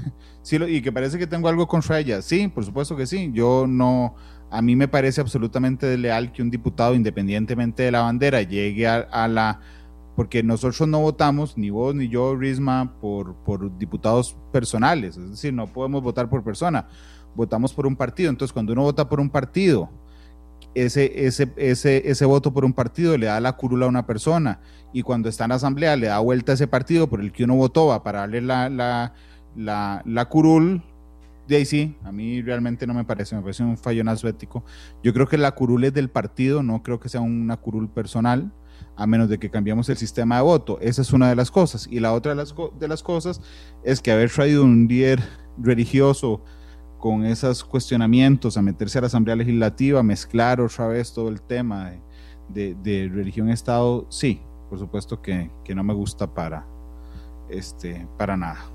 Sí, y que parece que tengo algo contra ella. Sí, por supuesto que sí. Yo no, a mí me parece absolutamente desleal que un diputado, independientemente de la bandera, llegue a la porque nosotros no votamos, ni vos ni yo, Risma, por, por diputados personales, es decir, no podemos votar por persona, votamos por un partido. Entonces, cuando uno vota por un partido, ese, ese, ese, ese voto por un partido le da la curula a una persona, y cuando está en la asamblea le da vuelta a ese partido por el que uno votó va para darle la, la, la, curul. De ahí sí, a mí realmente no me parece, me parece un fallonazo ético. Yo creo que la curul es del partido, no creo que sea una curul personal a menos de que cambiemos el sistema de voto. Esa es una de las cosas. Y la otra de las, de cosas es que haber traído un líder religioso con esos cuestionamientos a meterse a la Asamblea Legislativa, mezclar otra vez todo el tema de, de, religión-estado, sí, por supuesto que, no me gusta para, este, para nada.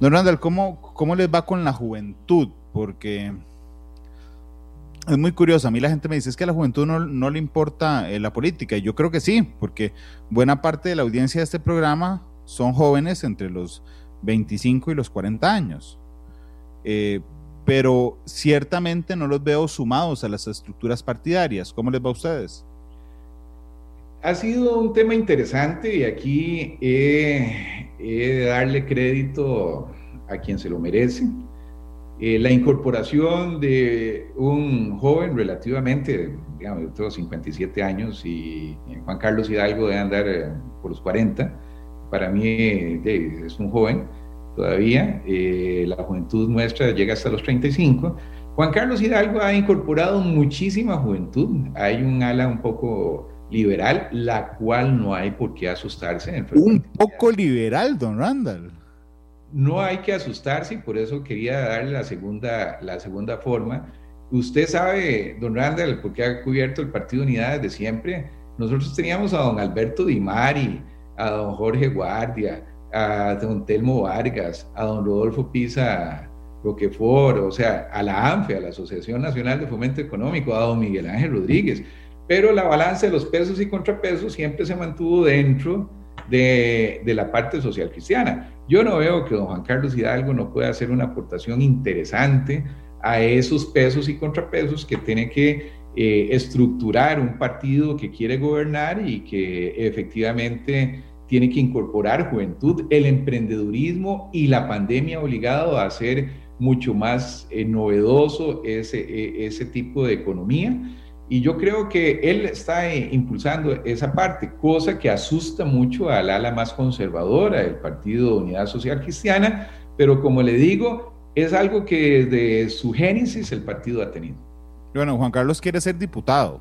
Don Randall, ¿cómo, ¿cómo les va con la juventud? Porque es muy curioso. A mí la gente me dice es que a la juventud no, le importa eh, la política. Y yo creo que sí, porque buena parte de la audiencia de este programa son jóvenes entre los 25 y los 40 años. Eh, pero ciertamente no los veo sumados a las estructuras partidarias. ¿Cómo les va a ustedes? Ha sido un tema interesante y aquí he de darle crédito a quien se lo merece eh, la incorporación de un joven relativamente, digamos, yo tengo 57 años y Juan Carlos Hidalgo debe andar eh, por los 40, para mí es un joven todavía, eh, la juventud nuestra llega hasta los 35. Juan Carlos Hidalgo ha incorporado muchísima juventud, hay un ala un poco liberal, la cual no hay por qué asustarse. Un poco liberal, don Randall no hay que asustarse y por eso quería darle la segunda, la segunda forma. Usted sabe, don Randall, porque ha cubierto el Partido Unidad desde siempre, nosotros teníamos a don Alberto Di Mari, a don Jorge Guardia, a don Telmo Vargas, a don Rodolfo Pisa Roquefort, o sea, a la ANFE, a la Asociación Nacional de Fomento Económico, a don Miguel Ángel Rodríguez. Pero la balanza de los pesos y contrapesos siempre se mantuvo dentro de, de la parte social cristiana. Yo no veo que don Juan Carlos Hidalgo no pueda hacer una aportación interesante a esos pesos y contrapesos que tiene que eh, estructurar un partido que quiere gobernar y que efectivamente tiene que incorporar juventud, el emprendedurismo y la pandemia obligado a hacer mucho más eh, novedoso e, ese tipo de economía. Y yo creo que él está eh, impulsando esa parte, cosa que asusta mucho al ala más conservadora del Partido Unidad Social Cristiana, pero como le digo, es algo que desde su génesis el partido ha tenido. Bueno, Juan Carlos quiere ser diputado.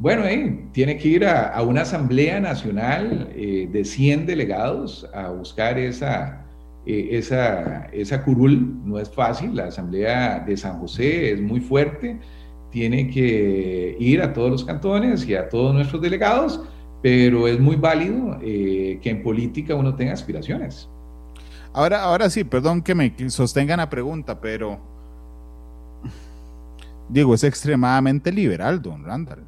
Bueno, eh, tiene que ir a, una asamblea nacional eh, de 100 delegados a buscar esa, esa, esa curul. No es fácil, la asamblea de San José es muy fuerte tiene que ir a todos los cantones y a todos nuestros delegados, pero es muy válido eh, que en política uno tenga aspiraciones. Ahora, ahora sí, perdón que me sostengan la pregunta, pero digo, es extremadamente liberal, don Randall.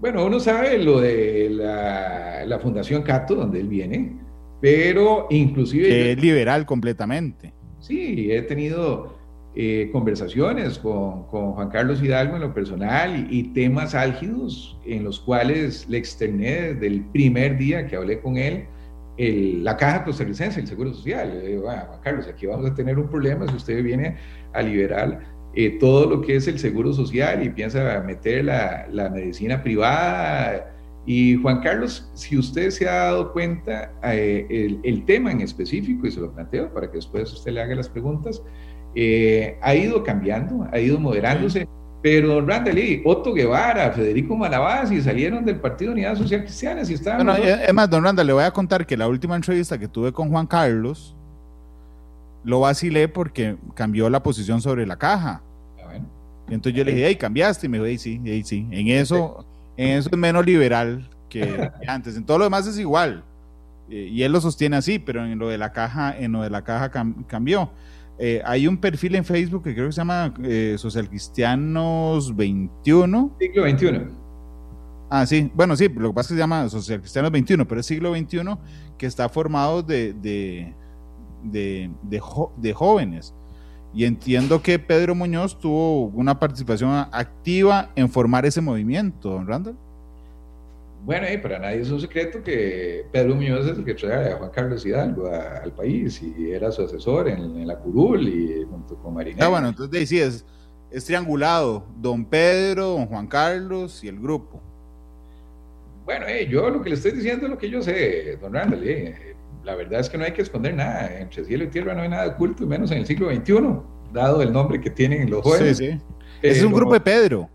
Bueno, uno sabe lo de la, Fundación Cato, donde él viene, pero inclusive... es liberal completamente. Sí, he tenido eh, conversaciones con, Juan Carlos Hidalgo en lo personal y, temas álgidos en los cuales le externé desde el primer día que hablé con él la caja costarricense, el Seguro Social. Le digo, ah, Juan Carlos, aquí vamos a tener un problema si usted viene a liberar eh, todo lo que es el Seguro Social y piensa meter la, la medicina privada. Y Juan Carlos, si usted se ha dado cuenta, eh, el, el, tema en específico, y se lo planteo para que después usted le haga las preguntas, eh, ha ido cambiando, ha ido moderándose. Pero don Randall, Otto Guevara, Federico Malabasi salieron del Partido Unidad Social Cristiana y estaban... Bueno, es más, don Randall, le voy a contar que la última entrevista que tuve con Juan Carlos, lo vacilé porque cambió la posición sobre la caja. Ah, y entonces yo le dije, hey, cambiaste, y me dijo, sí, hey, sí, en eso, en eso es menos liberal que antes, en todo lo demás es igual. Y él lo sostiene así, pero en lo de la caja, en lo de la caja cambió. Eh, hay un perfil en Facebook que creo que se llama eh, Social Cristianos 21. Siglo 21. Ah, sí, bueno, sí, lo que pasa es que se llama Social Cristianos 21, pero es siglo XXI que está formado de, de, de, jóvenes. Y entiendo que Pedro Muñoz tuvo una participación activa en formar ese movimiento, don Randall. Bueno, y para nadie es un secreto que Pedro Muñoz es el que trae a Juan Carlos Hidalgo al país y era su asesor en, la curul y junto con Marinés. Ah, bueno, entonces sí, es, es triangulado, don Pedro, don Juan Carlos y el grupo. Bueno, eh, yo lo que le estoy diciendo es lo que yo sé, don Randall. Eh, la verdad es que no hay que esconder nada. Entre cielo y tierra no hay nada oculto, menos en el siglo XXI, dado el nombre que tienen los jóvenes. Sí, sí. es un grupo de Pedro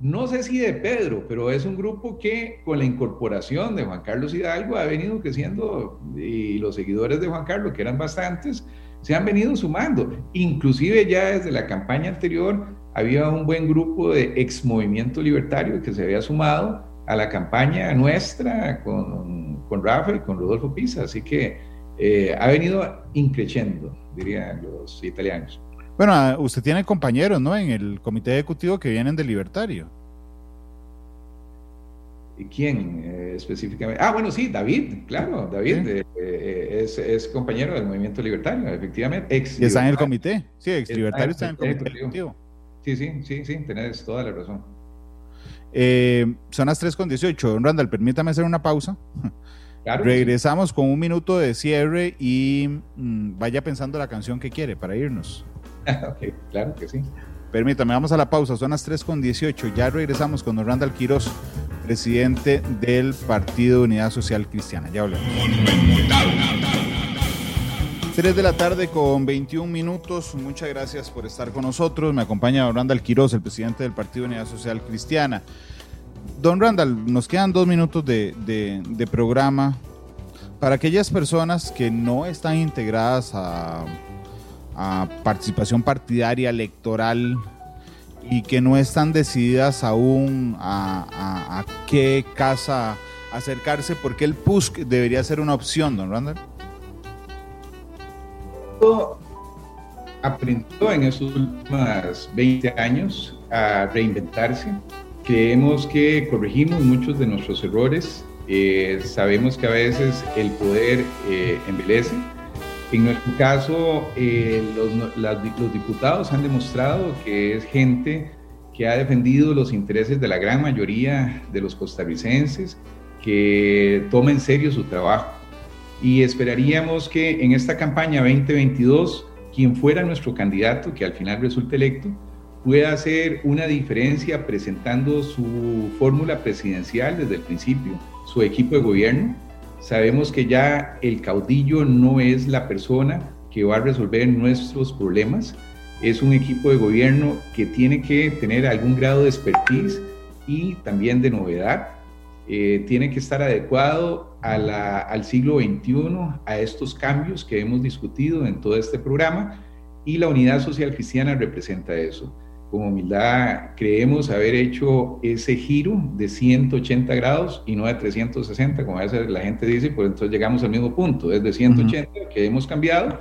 no sé si de Pedro, pero es un grupo que con la incorporación de Juan Carlos Hidalgo ha venido creciendo y los seguidores de Juan Carlos, que eran bastantes, se han venido sumando. Inclusive ya desde la campaña anterior había un buen grupo de ex movimiento libertario que se había sumado a la campaña nuestra con, con Rafa con Rodolfo Pisa. Así que eh, ha venido increciendo, dirían los italianos. Bueno, ah, usted tiene compañeros, ¿no? En el comité ejecutivo que vienen del Libertario. ¿Y quién eh, específicamente? Ah, bueno, sí, David, claro, David eh, eh, es, compañero del movimiento libertario, efectivamente. Ex está en el comité, sí, ex libertario está en el comité ejecutivo. Sí, sí, sí, sí, tenés toda la razón. son las 3.18. Don Randall, permítame hacer una pausa. Regresamos con un minuto de cierre y mm, vaya pensando la canción que quiere para irnos. ok, claro que sí. Permítame, vamos a la pausa, son las 3 con 18. Ya regresamos con don Randall Quiroz, presidente del Partido Unidad Social Cristiana. Ya hablamos. 3 de la tarde con 21 minutos. Muchas gracias por estar con nosotros. Me acompaña don Randall Quiroz, el presidente del Partido Unidad Social Cristiana. Don Randall, nos quedan dos minutos de, de programa. Para aquellas personas que no están integradas a a participación partidaria electoral y que no están decididas aún a, qué casa acercarse, porque el PUSC debería ser una opción, don Randall? Aprendió en esos últimos 20 años a reinventarse. Creemos que corregimos muchos de nuestros errores. Eh, sabemos que a veces el poder eh, envelece en nuestro caso, eh, los, diputados han demostrado que es gente que ha defendido los intereses de la gran mayoría de los costarricenses, que toma en serio su trabajo. Y esperaríamos que en esta campaña 2022, quien fuera nuestro candidato, que al final resulte electo, pueda hacer una diferencia presentando su fórmula presidencial desde el principio, su equipo de gobierno, Sabemos que ya el caudillo no es la persona que va a resolver nuestros problemas, es un equipo de gobierno que tiene que tener algún grado de expertise y también de novedad. Eh, tiene que estar adecuado al siglo XXI, a estos cambios que hemos discutido en todo este programa y la unidad social cristiana representa eso con humildad creemos haber hecho ese giro de 180 grados y no de 360, como a veces la gente dice, pues entonces llegamos al mismo punto, es de 180 que hemos cambiado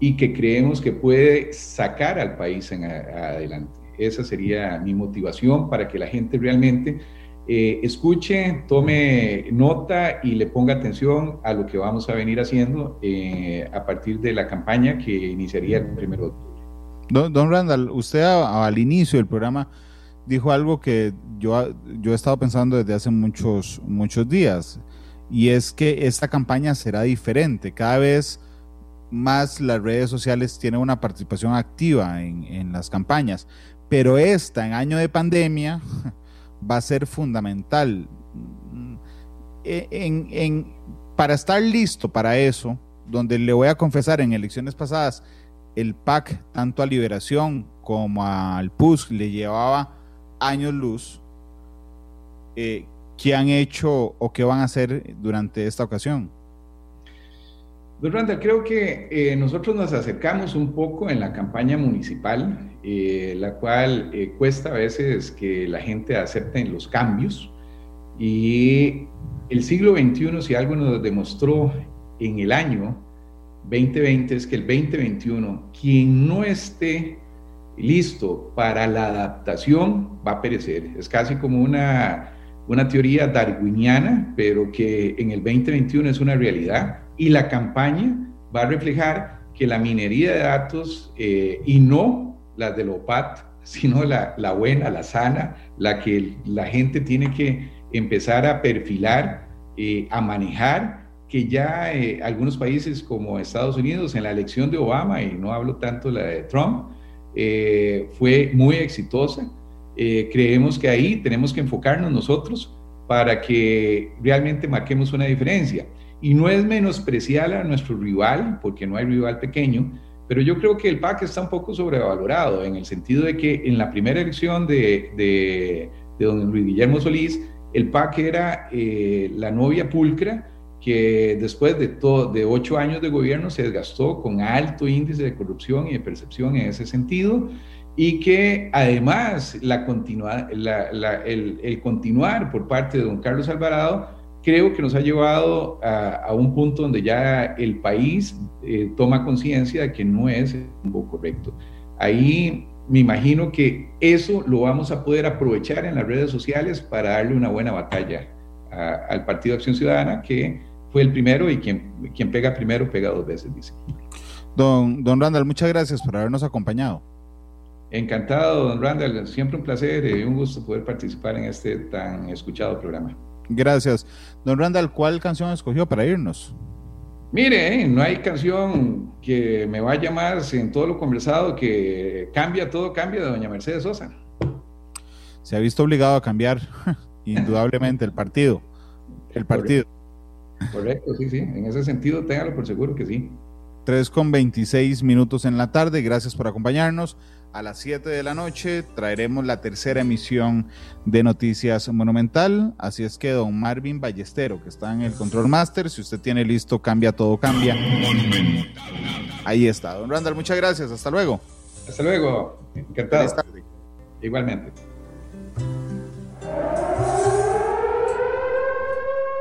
y que creemos que puede sacar al país en adelante. esa sería mi motivación para que la gente realmente eh, escuche, tome nota y le ponga atención a lo que vamos a venir haciendo eh, a partir de la campaña que iniciaría el primero de octubre. Don, Randall, usted al inicio del programa dijo algo que yo, yo he estado pensando desde hace muchos, muchos días, y es que esta campaña será diferente. Cada vez más las redes sociales tienen una participación activa en, en las campañas, pero esta en año de pandemia va a ser fundamental. E, en, para estar listo para eso, donde le voy a confesar en elecciones pasadas, el PAC, tanto a Liberación como al PUS, le llevaba años luz. Eh, ¿Qué han hecho o qué van a hacer durante esta ocasión? Don Randall, creo que eh, nosotros nos acercamos un poco en la campaña municipal, eh, la cual eh, cuesta a veces que la gente acepte los cambios. Y el siglo XXI, si algo nos demostró en el año 2020, es que el 2021, quien no esté listo para la adaptación va a perecer. Es casi como una, una teoría darwiniana, pero que en el 2021 es una realidad y la campaña va a reflejar que la minería de datos eh, y no la de OPAT, sino la, la, buena, la sana, la que la gente tiene que empezar a perfilar, eh, a manejar, que ya eh, algunos países como Estados Unidos en la elección de Obama, y no hablo tanto de la de Trump, fue muy exitosa. creemos que ahí tenemos que enfocarnos nosotros para que realmente marquemos una diferencia. Y no es menospreciar a nuestro rival, porque no hay rival pequeño, pero yo creo que el PAC está un poco sobrevalorado en el sentido de que en la primera elección de, de, don Luis Guillermo Solís, el PAC era eh, la novia pulcra que después de, todo, de ocho años de gobierno se desgastó con alto índice de corrupción y de percepción en ese sentido y que además la continua, el, el, continuar por parte de don Carlos Alvarado creo que nos ha llevado a, un punto donde ya el país eh, toma conciencia de que no es el rumbo correcto. Ahí me imagino que eso lo vamos a poder aprovechar en las redes sociales para darle una buena batalla al Partido Acción Ciudadana, que fue el primero y quien, quien pega primero pega dos veces, dice. Don, don Randall, muchas gracias por habernos acompañado. Encantado, don Randall. Siempre un placer y un gusto poder participar en este tan escuchado programa. Gracias. Don Randall, ¿cuál canción escogió para irnos? Mire, eh, no hay canción que me vaya más en todo lo conversado que cambia, todo cambia de doña Mercedes Sosa. Se ha visto obligado a cambiar indudablemente el partido. El partido. Correcto, sí, sí. En ese sentido, téngalo por seguro que sí. 3 con 26 minutos en la tarde. Gracias por acompañarnos a las 7 de la noche traeremos la tercera emisión de Noticias Monumental. Así es que don Marvin Ballestero, que está en el Control Master, si usted tiene listo, cambia todo, cambia. Ahí está. Don Randall, muchas gracias. Hasta luego. Hasta luego. Encantado. Igualmente.